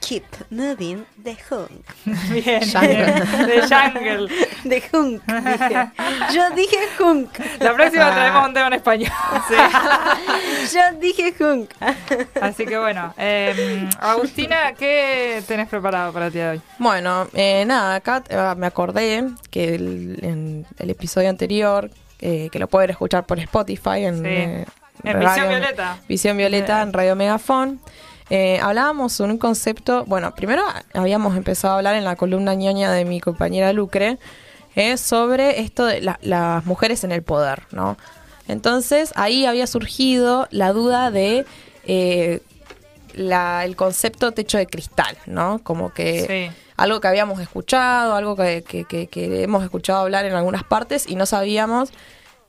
Keep Moving de Hunk.
Bien. De Jungle.
De Hunk. dije. Yo dije Hunk.
La próxima
Ah.
traemos un tema en español.
Yo dije Hunk.
Así que bueno, eh, Agustina, ¿qué tenés preparado para de hoy?
Bueno, eh, nada, acá eh, me acordé que el- en el episodio anterior, eh, que lo pueden escuchar por Spotify en,
Sí.
eh,
En
Radio-
Visión Violeta.
Visión Violeta en Radio Megafón. Eh, hablábamos sobre un concepto, bueno, primero habíamos empezado a hablar en la columna ñoña de mi compañera Lucre eh, sobre esto de la- las mujeres en el poder, ¿no? Entonces ahí había surgido la duda de eh, la- el concepto techo de cristal, ¿no? Como que
Sí.
algo que habíamos escuchado, algo que, que- que- que hemos escuchado hablar en algunas partes y no sabíamos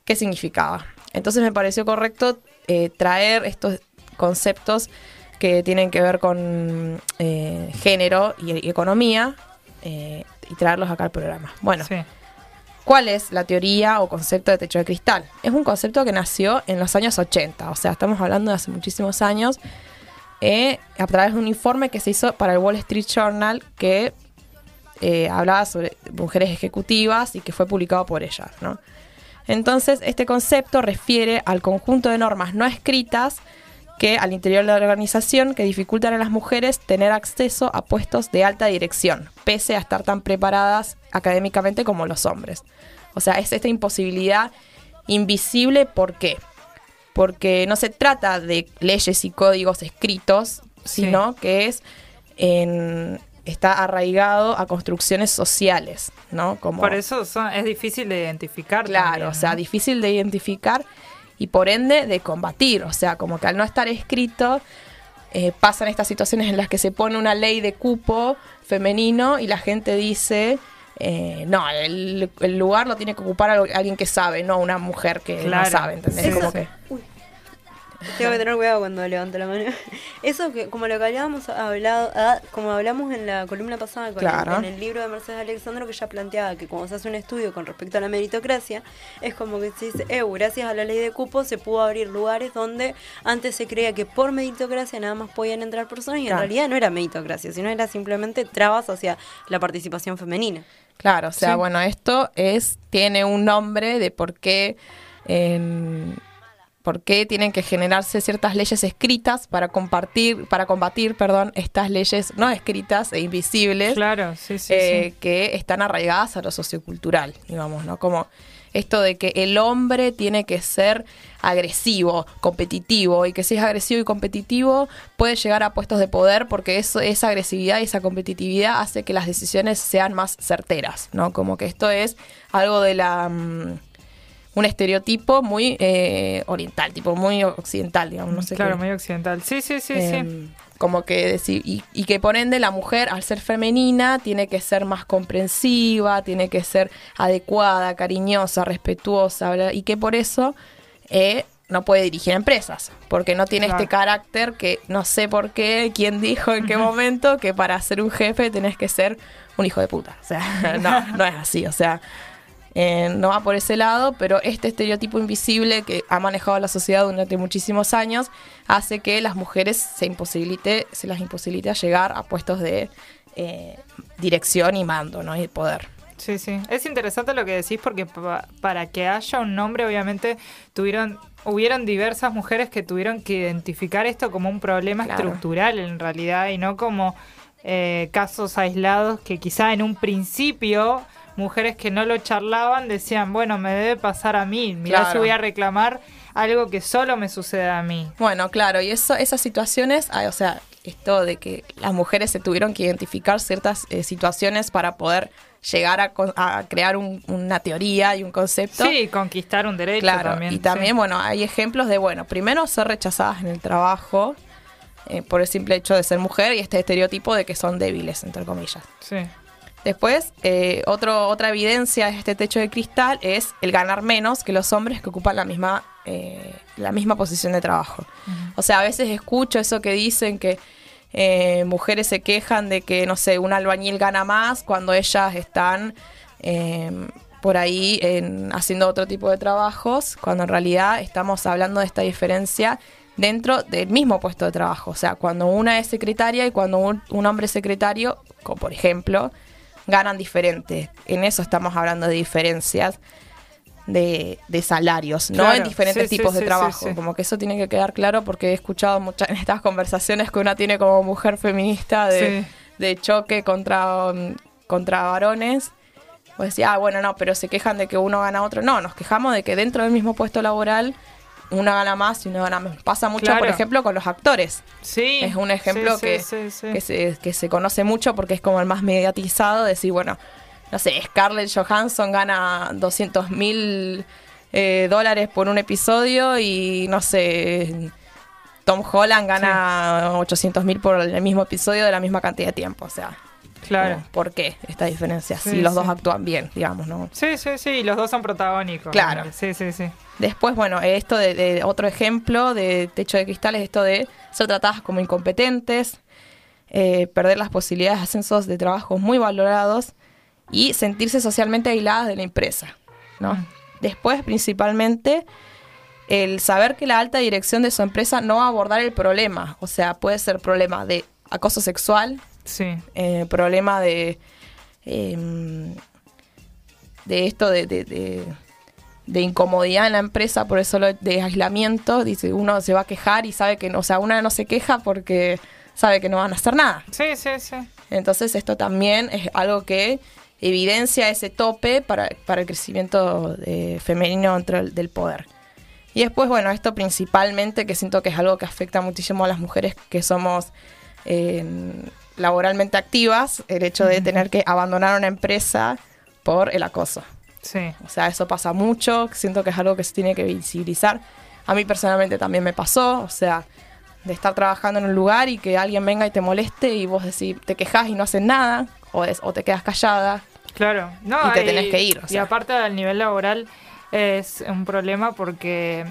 qué significaba. Entonces me pareció correcto eh, traer estos conceptos que tienen que ver con eh, género y, y economía eh, y traerlos acá al programa. Bueno,
Sí.
¿cuál es la teoría o concepto de techo de cristal? Es un concepto que nació en los años 80, o sea, estamos hablando de hace muchísimos años, eh, a través de un informe que se hizo para el Wall Street Journal que hablaba sobre mujeres ejecutivas y que fue publicado por ellas, ¿no? Entonces, este concepto refiere al conjunto de normas no escritas que al interior de la organización que dificultan a las mujeres tener acceso a puestos de alta dirección, pese a estar tan preparadas académicamente como los hombres. O sea, es esta imposibilidad invisible, ¿por qué? Porque no se trata de leyes y códigos escritos,
Sí.
sino que es en- está arraigado a construcciones sociales, ¿no? Como
Por eso son- es difícil de identificar.
Claro,
también,
o sea,
¿no?
difícil de identificar y por ende de combatir. O sea, como que al no estar escrito, eh, pasan estas situaciones en las que se pone una ley de cupo femenino y la gente dice, eh, no, el, el lugar lo tiene que ocupar al- alguien que sabe, no una mujer que
Claro.
no sabe, ¿entendés?
Sí,
como
sí.
que,
Tengo que tener cuidado cuando levanto la mano. Eso que, como lo que habíamos hablado, ah, como hablamos en la columna pasada con
Claro.
el, en el libro de Mercedes Alexandro, que ya planteaba que cuando se hace un estudio con respecto a la meritocracia, es como que se dice, eh, gracias a la ley de cupo se pudo abrir lugares donde antes se creía que por meritocracia nada más podían entrar personas y
Claro.
en realidad no era meritocracia, sino era simplemente trabas hacia la participación femenina.
Claro, o sea,
Sí.
bueno, esto es tiene un nombre de por qué en- por qué tienen que generarse ciertas leyes escritas para compartir, para combatir, perdón, estas leyes no escritas e invisibles
Claro, sí, sí,
eh,
sí.
que están arraigadas a lo sociocultural, digamos, ¿no? Como esto de que el hombre tiene que ser agresivo, competitivo, y que si es agresivo y competitivo puede llegar a puestos de poder porque eso, esa agresividad y esa competitividad hace que las decisiones sean más certeras, ¿no? Como que esto es algo de la... mm, un estereotipo muy eh, oriental, tipo muy occidental, digamos, no sé
claro,
qué.
muy occidental. Sí, sí, sí, sí.
Em, Como que decir, y, y que por ende la mujer, al ser femenina, tiene que ser más comprensiva, tiene que ser adecuada, cariñosa, respetuosa, y que por eso eh, no puede dirigir empresas, porque no tiene
Claro.
este carácter que no sé por qué, quién dijo en qué momento que para ser un jefe tenés que ser un hijo de puta. O sea, no, no es así, o sea, eh, no va por ese lado, pero este estereotipo invisible que ha manejado la sociedad durante muchísimos años hace que las mujeres se imposibilite, se las imposibilite a llegar a puestos de eh, dirección y mando, ¿no? Y de poder.
Sí, sí. Es interesante lo que decís porque pa- para que haya un nombre, obviamente, tuvieron, hubieron diversas mujeres que tuvieron que identificar esto como un problema
Claro.
estructural en realidad y no como eh, casos aislados que quizá en un principio mujeres que no lo charlaban decían, bueno, me debe pasar a mí, mirá
Claro.
si voy a reclamar algo que solo me sucede a mí.
Bueno, claro, y eso, esas situaciones, ah, o sea, esto de que las mujeres se tuvieron que identificar ciertas eh, situaciones para poder llegar a, a crear un- una teoría y un concepto.
Sí, conquistar un derecho
Claro,
también.
y
sí.
también, bueno, hay ejemplos de, bueno, primero ser rechazadas en el trabajo eh, por el simple hecho de ser mujer y este estereotipo de que son débiles, entre comillas.
Sí.
Después, eh, otro, otra evidencia de este techo de cristal es el ganar menos que los hombres que ocupan la misma, eh, la misma posición de trabajo. O sea, a veces escucho eso que dicen que eh, mujeres se quejan de que, no sé, un albañil gana más cuando ellas están eh, por ahí en- haciendo otro tipo de trabajos, cuando en realidad estamos hablando de esta diferencia dentro del mismo puesto de trabajo. O sea, cuando una es secretaria y cuando un, un hombre es secretario, como por ejemplo, ganan diferente. En eso estamos hablando de diferencias de, de salarios, no en diferentes
sí,
tipos
sí,
de trabajo.
sí.
Como que eso tiene que quedar claro porque he escuchado muchas en estas conversaciones que una tiene como mujer feminista de, de choque contra, um, contra varones. Pues decía, ah, bueno, no, pero se quejan de que uno gana otro. No, nos quejamos de que dentro del mismo puesto laboral uno gana más y uno gana menos. Pasa mucho, por ejemplo, con los actores.
Sí.
Es un ejemplo
sí,
que,
sí, sí, sí.
Que, se, que se conoce mucho porque es como el más mediatizado. Decir, bueno, no sé, Scarlett Johansson gana 200 mil eh, dólares por un episodio y no sé, Tom Holland gana 800 mil por el mismo episodio de la misma cantidad de tiempo. O sea,
Claro.
como, ¿por qué esta diferencia?
Sí,
si los
sí.
dos actúan bien, digamos, ¿no?
Sí, sí, sí, los dos son protagónicos.
Claro.
Sí, sí, sí.
Después, bueno, esto de, de otro ejemplo de techo de cristal es esto de ser tratadas como incompetentes, eh, perder las posibilidades de ascensos de trabajos muy valorados y sentirse socialmente aisladas de la empresa, ¿no?
Mm.
Después, principalmente, el saber que la alta dirección de su empresa no va a abordar el problema, o sea, puede ser problema de acoso sexual,
Sí.
eh, problema de em, de esto de, de- de- de incomodidad en la empresa por eso lo de aislamiento dice uno se va a quejar y sabe que no, o sea una no se queja porque sabe que no van a hacer nada
Sí, sí, sí.
entonces esto también es algo que evidencia ese tope para, para el crecimiento eh, femenino dentro del, del poder. Y después, bueno, esto principalmente que siento que es algo que afecta muchísimo a las mujeres que somos eh, laboralmente activas, el hecho de tener que abandonar una empresa por el acoso.
Sí.
O sea, eso pasa mucho, siento que es algo que se tiene que visibilizar. A mí personalmente también me pasó, o sea, de estar trabajando en un lugar y que alguien venga y te moleste y vos decís, te quejas y no haces nada, o, es- o te quedas callada.
Claro. No,
Y te tenés que ir, o
Y aparte al nivel laboral es un problema porque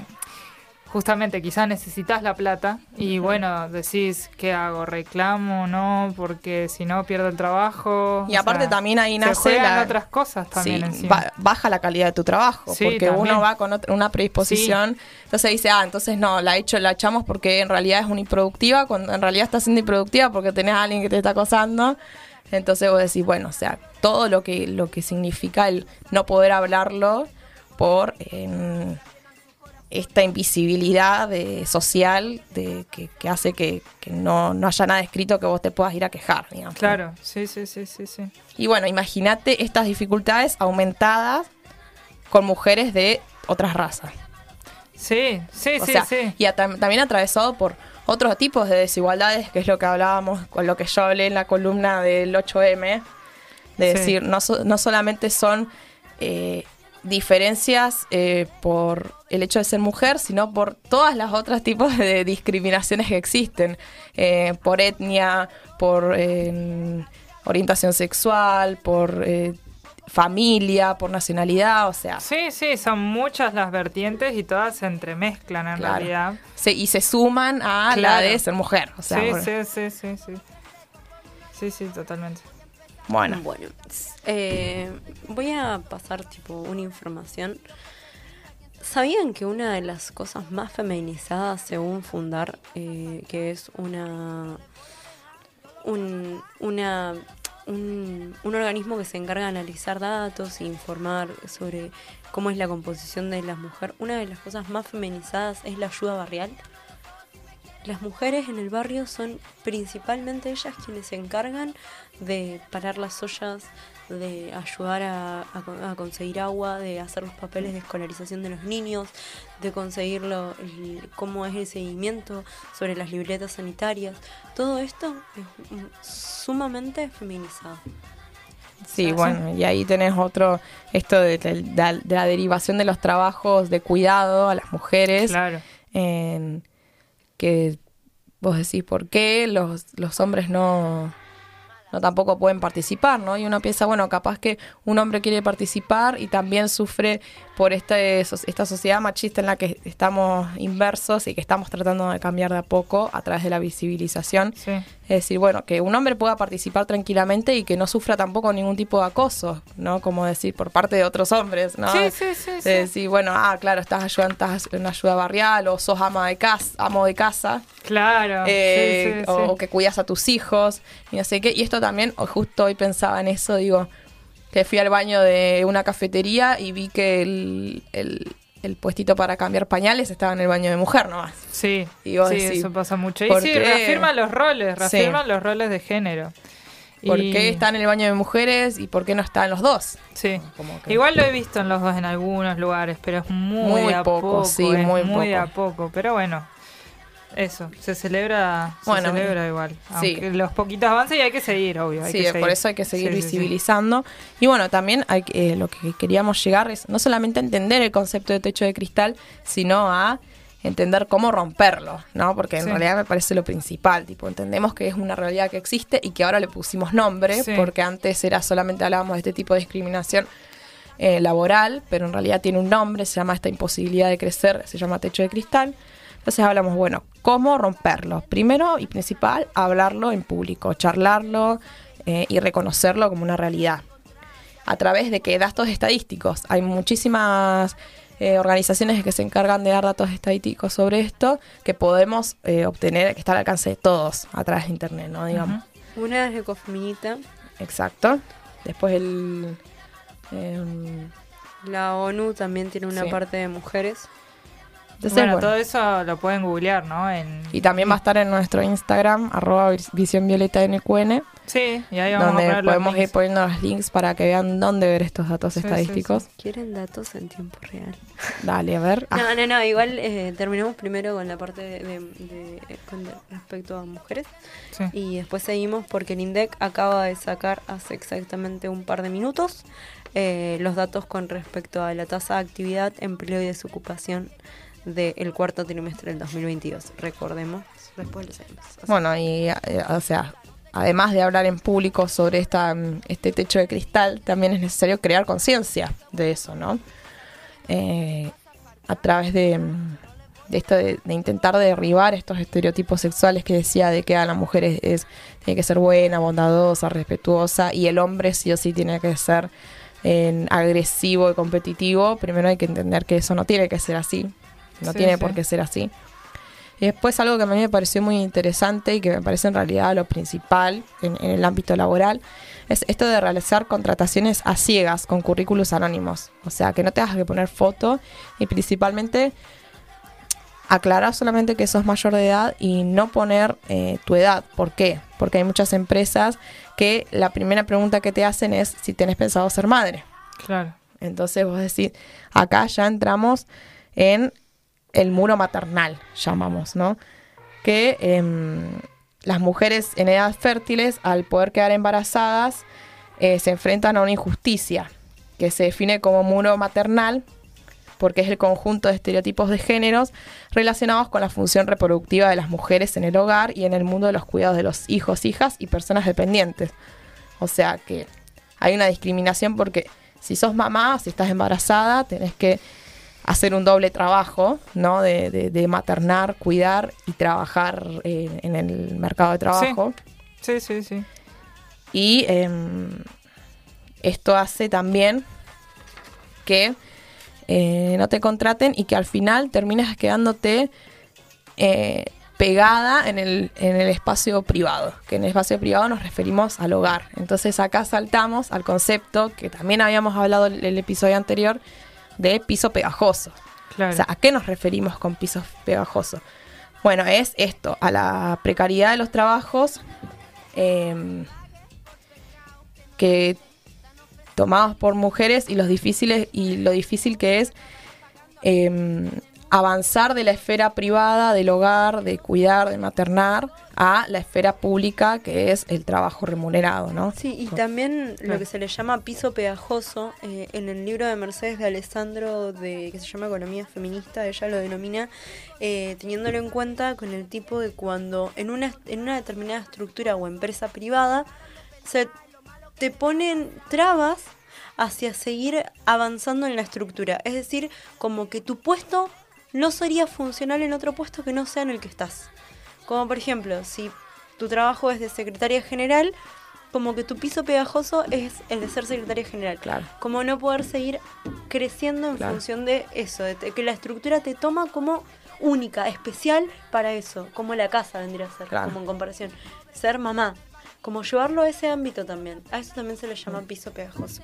justamente quizás necesitas la plata y bueno, decís, ¿qué hago? ¿Reclamo? ¿No? Porque si no pierdo el trabajo.
Y aparte
sea,
también ahí nace la-
otras cosas también
Sí, ba- baja la calidad de tu trabajo,
Sí,
porque
también.
uno va con otra- una predisposición, entonces dice, ah, entonces no, la, hecho, la echamos porque en realidad es una improductiva, cuando en realidad está siendo improductiva porque tenés a alguien que te está acosando, entonces vos decís, bueno, o sea, todo lo que, lo que significa el no poder hablarlo por esta invisibilidad de, social de, que, que hace que, que no, no haya nada escrito que vos te puedas ir a quejar, digamos.
Claro, sí, sí, sí, sí, sí.
Y bueno, imagínate estas dificultades aumentadas con mujeres de otras razas.
Sí, sí,
O
sí,
sea,
sí.
Y a- también atravesado por otros tipos de desigualdades, que es lo que hablábamos, con lo que yo hablé en la columna del 8M, de
Sí.
decir, no, so- no solamente son eh, diferencias eh, por el hecho de ser mujer, sino por todas las otras tipos de discriminaciones que existen, eh, por etnia, por eh, orientación sexual, por eh, familia, por nacionalidad, o sea,
Sí, sí, son muchas las vertientes y todas se entremezclan en
Claro.
realidad.
se- y se suman a la de ser mujer. O sea,
sí, sí, sí, sí, sí. Sí, sí, totalmente.
Bueno,
eh, voy a pasar tipo una información. ¿Sabían que una de las cosas más feminizadas según Fundar, eh, que es una un, un, organismo que se encarga de analizar datos e informar sobre cómo es la composición de la mujer, una de las cosas más feminizadas es la ayuda barrial? Las mujeres en el barrio son principalmente ellas quienes se encargan de parar las ollas, de ayudar a, a con- a conseguir agua, de hacer los papeles de escolarización de los niños, de conseguir lo- el- cómo es el seguimiento sobre las libretas sanitarias. Todo esto es mm, sumamente feminizado.
sí, bueno, y ahí tenés otro, esto de, de- de la- de la derivación de los trabajos de cuidado a las mujeres,
Claro.
en que vos decís, ¿por qué los, los hombres no, no tampoco pueden participar, ¿no? Y uno piensa, bueno, capaz que un hombre quiere participar y también sufre por este, esta sociedad machista en la que estamos inversos y que estamos tratando de cambiar de a poco a través de la visibilización.
Sí.
Es decir, bueno, que un hombre pueda participar tranquilamente y que no sufra tampoco ningún tipo de acoso, ¿no? Como decir, por parte de otros hombres, ¿no?
Sí, sí, sí,
De
sí.
decir, bueno, ah, claro, estás ayudando, estás en ayuda barrial o sos ama de casa, amo de casa,
Claro.
eh,
sí, sí,
o,
sí.
o que cuidas a tus hijos y no sé qué. Y esto también, justo hoy pensaba en eso, digo, que fui al baño de una cafetería y vi que el, el, el puestito para cambiar pañales estaba en el baño de mujer nomás.
Sí,
Y
sí,
decís,
eso pasa mucho. Y
¿por
sí, reafirman los roles,
Sí.
reafirman los roles de género.
¿Por
Y-
qué está en el baño de mujeres y por qué no está en los dos?
Sí.
Como que-
Igual lo he visto en los dos en algunos lugares, pero es muy,
Muy
a
poco,
poco,
sí, muy
de a
poco.
poco. Pero bueno, eso, se celebra, se celebra igual.
sí.
Los poquitos avances y hay que seguir, obvio. Hay
Sí,
que
por
seguir.
eso hay que seguir
Sí, sí, sí.
visibilizando. Y bueno, también hay, eh, lo que queríamos llegar es no solamente a entender el concepto de techo de cristal, sino a entender cómo romperlo, ¿no? Porque en realidad me parece lo principal, tipo, entendemos que es una realidad que existe y que ahora le pusimos nombre, porque antes era solamente hablábamos de este tipo de discriminación eh, laboral, pero en realidad tiene un nombre, se llama esta imposibilidad de crecer, se llama techo de cristal. Entonces hablamos, bueno, ¿cómo romperlo? Primero y principal, hablarlo en público, charlarlo eh, y reconocerlo como una realidad. A través de que datos estadísticos. Hay muchísimas eh, organizaciones que se encargan de dar datos estadísticos sobre esto que podemos eh, obtener, que está al alcance de todos a través de Internet, ¿no? Digamos.
Una es Ecofeminita,
Exacto. Después el... em,
la ONU también tiene una
Sí.
parte de mujeres.
Entonces,
bueno,
bueno.
todo eso lo pueden googlear, ¿no? En...
Y también va a estar en nuestro Instagram, arroba visión violeta NQN,
Sí, y ahí vamos a
donde
poner los
podemos ir poniendo los links para que vean dónde ver estos datos
Sí, sí,
estadísticos.
¿Quieren datos en tiempo real?
Dale, a ver. Ah,
No, no, no, igual eh, terminamos primero con la parte de, de- de- con de- respecto a mujeres
Sí.
y después seguimos porque el INDEC acaba de sacar hace exactamente un par de minutos eh, los datos con respecto a la tasa de actividad, empleo y desocupación del cuarto trimestre del 2022. Recordemos, después lo seguimos.
Bueno, y eh, o sea, además de hablar en público sobre esta, este techo de cristal, también es necesario crear conciencia de eso, ¿no? Eh, a través de, de esto de, de intentar derribar estos estereotipos sexuales que decía de que a la mujer es, es- tiene que ser buena, bondadosa, respetuosa y el hombre sí o sí tiene que ser eh, agresivo y competitivo. Primero hay que entender que eso no tiene que ser así, no
Sí,
tiene
sí.
por qué ser así. Y después algo que a mí me pareció muy interesante y que me parece en realidad lo principal en, en el ámbito laboral es esto de realizar contrataciones a ciegas con currículos anónimos. O sea, que no tengas que poner foto y principalmente aclarar solamente que sos mayor de edad y no poner eh, tu edad. ¿Por qué? Porque hay muchas empresas que la primera pregunta que te hacen es si tenés pensado ser madre.
Claro.
Entonces vos decís, acá ya entramos en el muro maternal, llamamos, ¿no? Que em, las mujeres en edad fértiles, al poder quedar embarazadas, eh, se enfrentan a una injusticia que se define como muro maternal porque es el conjunto de estereotipos de géneros relacionados con la función reproductiva de las mujeres en el hogar y en el mundo de los cuidados de los hijos, hijas y personas dependientes. O sea que hay una discriminación porque si sos mamá, si estás embarazada, tenés que hacer un doble trabajo, ¿no? De, de- de maternar, cuidar y trabajar eh, en el mercado de trabajo.
Sí, sí, sí.
Y em, esto hace también que eh, no te contraten y que al final terminas quedándote eh, pegada en el, en el espacio privado. Que en el espacio privado nos referimos al hogar. Entonces acá saltamos al concepto que también habíamos hablado en el episodio anterior de piso pegajoso.
Claro.
O sea, ¿a qué nos referimos con pisos pegajosos? Bueno, es esto, a la precariedad de los trabajos em, que tomados por mujeres y los difíciles y lo difícil que es em, avanzar de la esfera privada, del hogar, de cuidar, de maternar, a la esfera pública, que es el trabajo remunerado, ¿no?
Sí, y también lo que se le llama piso pegajoso, eh, en el libro de Mercedes de Alessandro, de, que se llama Economía Feminista, ella lo denomina, eh, teniéndolo en cuenta con el tipo de cuando en una, en una determinada estructura o empresa privada se te ponen trabas hacia seguir avanzando en la estructura. Es decir, como que tu puesto no sería funcional en otro puesto que no sea en el que estás. Como por ejemplo, si tu trabajo es de secretaria general, como que tu piso pegajoso es el de ser secretaria general.
Claro.
Como no poder seguir creciendo en
Claro.
función de eso, de que la estructura te toma como única, especial para eso, como la casa vendría a ser,
Claro.
como en comparación. Ser mamá, como llevarlo a ese ámbito también. A eso también se le llama piso pegajoso,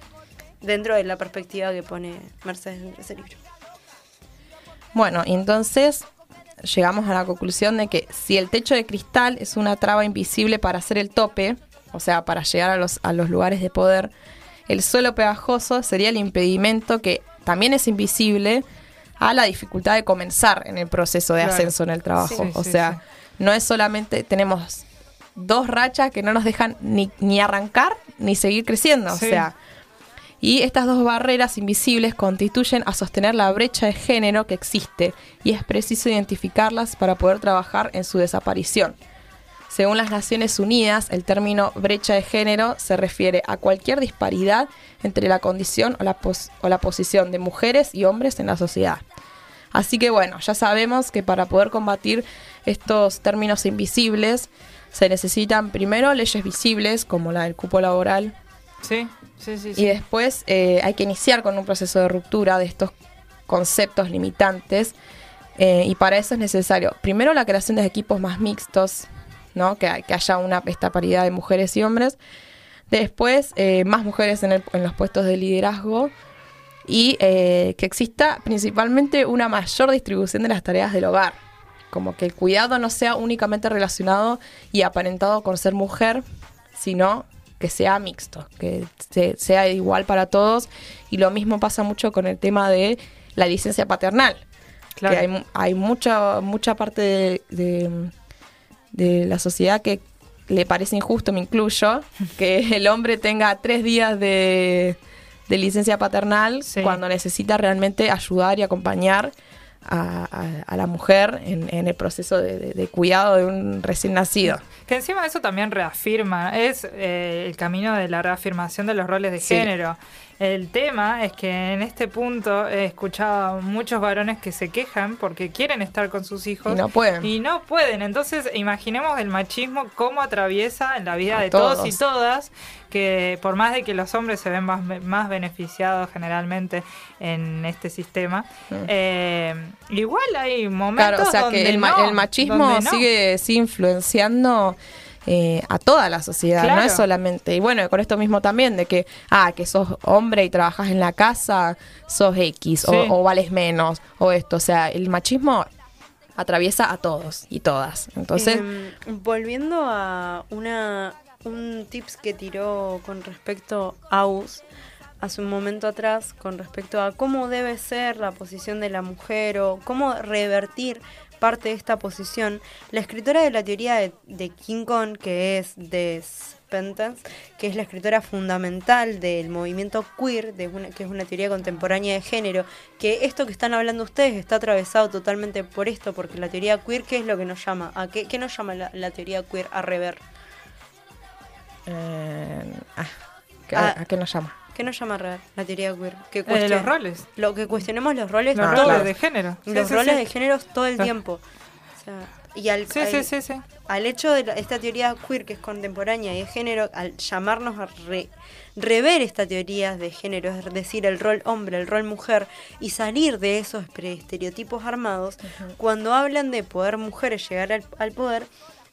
dentro de la perspectiva que pone Mercedes en ese libro.
Bueno, entonces llegamos a la conclusión de que si el techo de cristal es una traba invisible para hacer el tope, o sea, para llegar a los, a los lugares de poder, el suelo pegajoso sería el impedimento que también es invisible a la dificultad de comenzar en el proceso de
Claro.
ascenso en el trabajo.
Sí,
o
sí,
sea,
sí.
no es solamente, tenemos dos rachas que no nos dejan ni, ni arrancar ni seguir creciendo. O sea, y estas dos barreras invisibles constituyen a sostener la brecha de género que existe y es preciso identificarlas para poder trabajar en su desaparición. Según las Naciones Unidas, el término brecha de género se refiere a cualquier disparidad entre la condición o la, o la posición de mujeres y hombres en la sociedad. Así que bueno, ya sabemos que para poder combatir estos términos invisibles se necesitan primero leyes visibles como la del cupo laboral,
Sí, sí, sí. sí.
y después eh, hay que iniciar con un proceso de ruptura de estos conceptos limitantes. eh, y para eso es necesario, primero, la creación de equipos más mixtos, ¿no? que, que haya una esta paridad de mujeres y hombres. Después, eh, más mujeres en, el- en los puestos de liderazgo. Y eh, que exista principalmente una mayor distribución de las tareas del hogar. Como que el cuidado no sea únicamente relacionado y aparentado con ser mujer, sino que sea mixto, que se- sea igual para todos. Y lo mismo pasa mucho con el tema de la licencia paternal.
Claro.
Que hay, mu- hay mucha, mucha parte de, de- de la sociedad que le parece injusto, me incluyo, que el hombre tenga tres días de, de licencia paternal
Sí.
cuando necesita realmente ayudar y acompañar a, a- a la mujer en, en el proceso de, de- de cuidado de un recién nacido.
Que encima eso también reafirma, es eh, el camino de la reafirmación de los roles de
Sí.
género. El tema es que en este punto he escuchado a muchos varones que se quejan porque quieren estar con sus hijos
Y no pueden.
y no pueden. Entonces, imaginemos el machismo cómo atraviesa en la vida
A
de todos.
todos.
y todas, que por más de que los hombres se ven más, más beneficiados generalmente en este sistema, eh, igual hay momentos
Mm. Claro, o sea
donde
que el, ma-
no,
el machismo
no.
sigue, sigue influenciando eh, a toda la sociedad, no es solamente. Y bueno, con esto mismo también, de que, ah, que sos hombre y trabajas en la casa, sos X, o-
Sí.
o, vales menos, o esto. O sea, el machismo atraviesa a todos y todas. Entonces,
Em, volviendo a una un tips que tiró con respecto a US, hace un momento atrás con respecto a cómo debe ser la posición de la mujer o cómo revertir parte de esta posición, la escritora de la teoría de, de King Kong, que es Despentes, que es la escritora fundamental del movimiento queer, de una, que es una teoría contemporánea de género, que esto que están hablando ustedes está atravesado totalmente por esto, porque la teoría queer, ¿qué es lo que nos llama? ¿A qué, qué nos llama la, la teoría queer a rever?
Eh, ah, ¿qué-
Ah.
¿A qué nos llama?
¿Qué nos llama rever la teoría queer? Que
Eh,
cuestione-
los roles.
Lo que cuestionemos los roles,
Los
todos,
roles de género. Sí,
los
sí,
roles
sí.
de género todo el tiempo. O sea, y al,
Sí,
al-
sí, sí, sí.
al hecho de la- esta teoría queer que es contemporánea y de género, al llamarnos a re- rever esta teoría de género, es decir, el rol hombre, el rol mujer, y salir de esos estereotipos armados, cuando hablan de poder mujeres llegar al, al poder,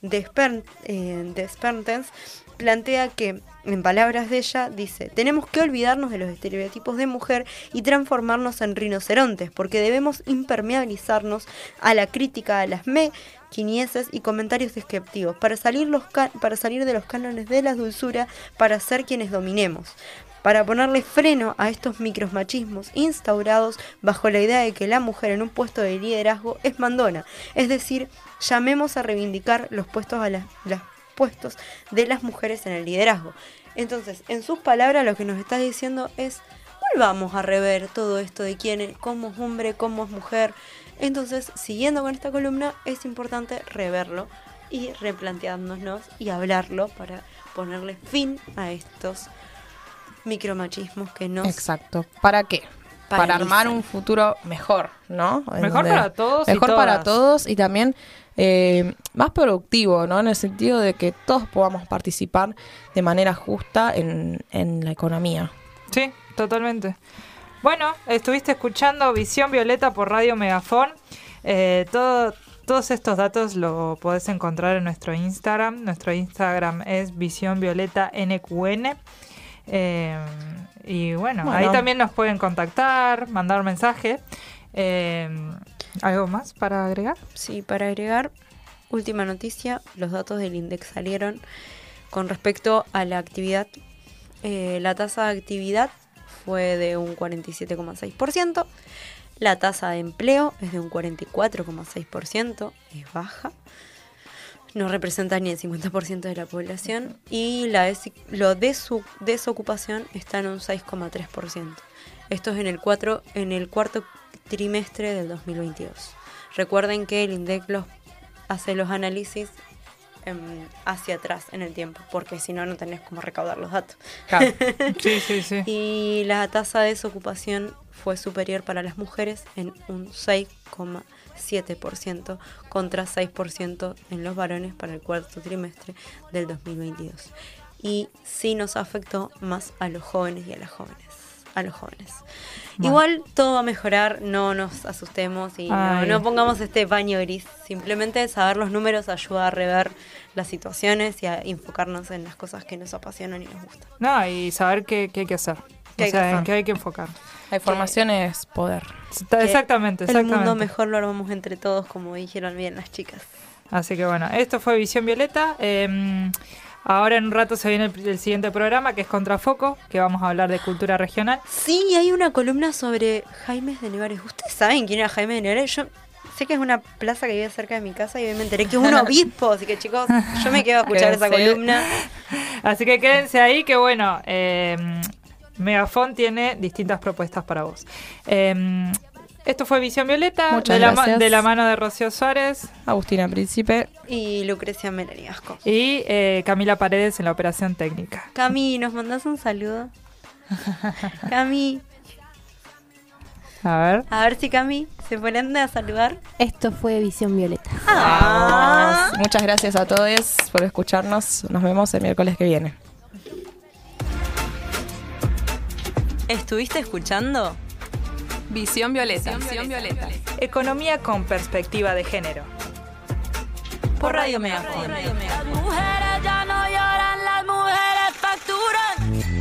Desper- eh, Despertens plantea que, en palabras de ella, dice, tenemos que olvidarnos de los estereotipos de mujer y transformarnos en rinocerontes, porque debemos impermeabilizarnos a la crítica, a las mequinieces y comentarios descriptivos, para salir, los para salir de los cánones de la dulzura, para ser quienes dominemos para ponerle freno a estos micromachismos instaurados bajo la idea de que la mujer en un puesto de liderazgo es mandona. Es decir, llamemos a reivindicar los puestos, a las, las puestos de las mujeres en el liderazgo. Entonces, en sus palabras lo que nos está diciendo es, volvamos a rever todo esto de quién es, cómo es hombre, cómo es mujer. Entonces, siguiendo con esta columna, es importante reverlo y replanteándonos y hablarlo para ponerle fin a estos micromachismos que nos
Exacto. ¿Para qué? Para armar un futuro mejor, ¿no?
Mejor
donde-
para todos y
Mejor para todos y también eh, más productivo, ¿no? En el sentido de que todos podamos participar de manera justa en, en la economía.
Sí, totalmente. Bueno, estuviste escuchando Visión Violeta por Radio Megafón. Eh, todo, todos estos datos lo podés encontrar en nuestro Instagram. Nuestro Instagram es Visión Violeta NQN. Eh, y bueno,
Bueno.
ahí también nos pueden contactar, mandar mensaje. Eh, ¿Algo más para agregar?
Sí, para agregar, última noticia, los datos del INDEX salieron con respecto a la actividad. Eh, la tasa de actividad fue de un 47,6%, la tasa de empleo es de un 44,6%, es baja, no representa ni el 50% de la población y la desi- lo de su desocupación está en un 6,3%. Esto es en el, cuatro, en el cuarto trimestre del 2022. Recuerden que el INDEC los, hace los análisis em, hacia atrás en el tiempo, porque si no, no tenés cómo recaudar los datos.
Sí, sí, sí.
Y la tasa de desocupación fue superior para las mujeres en un 6,7% contra 6% en los varones para el cuarto trimestre del 2022. Y sí nos afectó más a los jóvenes y a las jóvenes. A los jóvenes. Igual todo va a mejorar, no nos asustemos y no, no pongamos este paño gris. Simplemente saber los números ayuda a rever las situaciones y a enfocarnos en las cosas que nos apasionan y nos gustan.
No, y saber qué, qué hay que hacer.
¿Qué
o
hay que
sea, en qué hay que enfocar.
La información es poder.
Está-
que
Exactamente,
El
exactamente.
mundo mejor lo armamos entre todos, como dijeron bien las chicas.
Así que bueno, esto fue Visión Violeta. Eh, ahora en un rato se viene el, el siguiente programa que es Contrafoco, que vamos a hablar de cultura regional.
Sí, hay una columna sobre Jaime de Nevares. ¿Ustedes saben quién era Jaime de Nevares? Yo sé que es una plaza que vive cerca de mi casa y hoy me enteré que es un obispo. Así que chicos, yo me quedo a escuchar esa columna.
Así que quédense ahí, que bueno, eh, Megafon tiene distintas propuestas para vos. Eh, esto fue Visión Violeta,
Muchas
de la,
gracias.
de la mano de Rocío Suárez
Agustina Príncipe.
Y Lucrecia Melaniasco.
y eh, Camila Paredes en la operación técnica.
Cami, ¿nos mandás un saludo? Cami,
A ver.
a ver si Cami se prende a saludar.
Esto fue Visión Violeta.
Ah.
Muchas gracias a todos por escucharnos. Nos vemos el miércoles que viene.
¿Estuviste escuchando?
Visión Violeta. Visión Violeta.
Economía con perspectiva de género.
Por Radio Megafon.
Las mujeres ya no lloran, las mujeres facturan.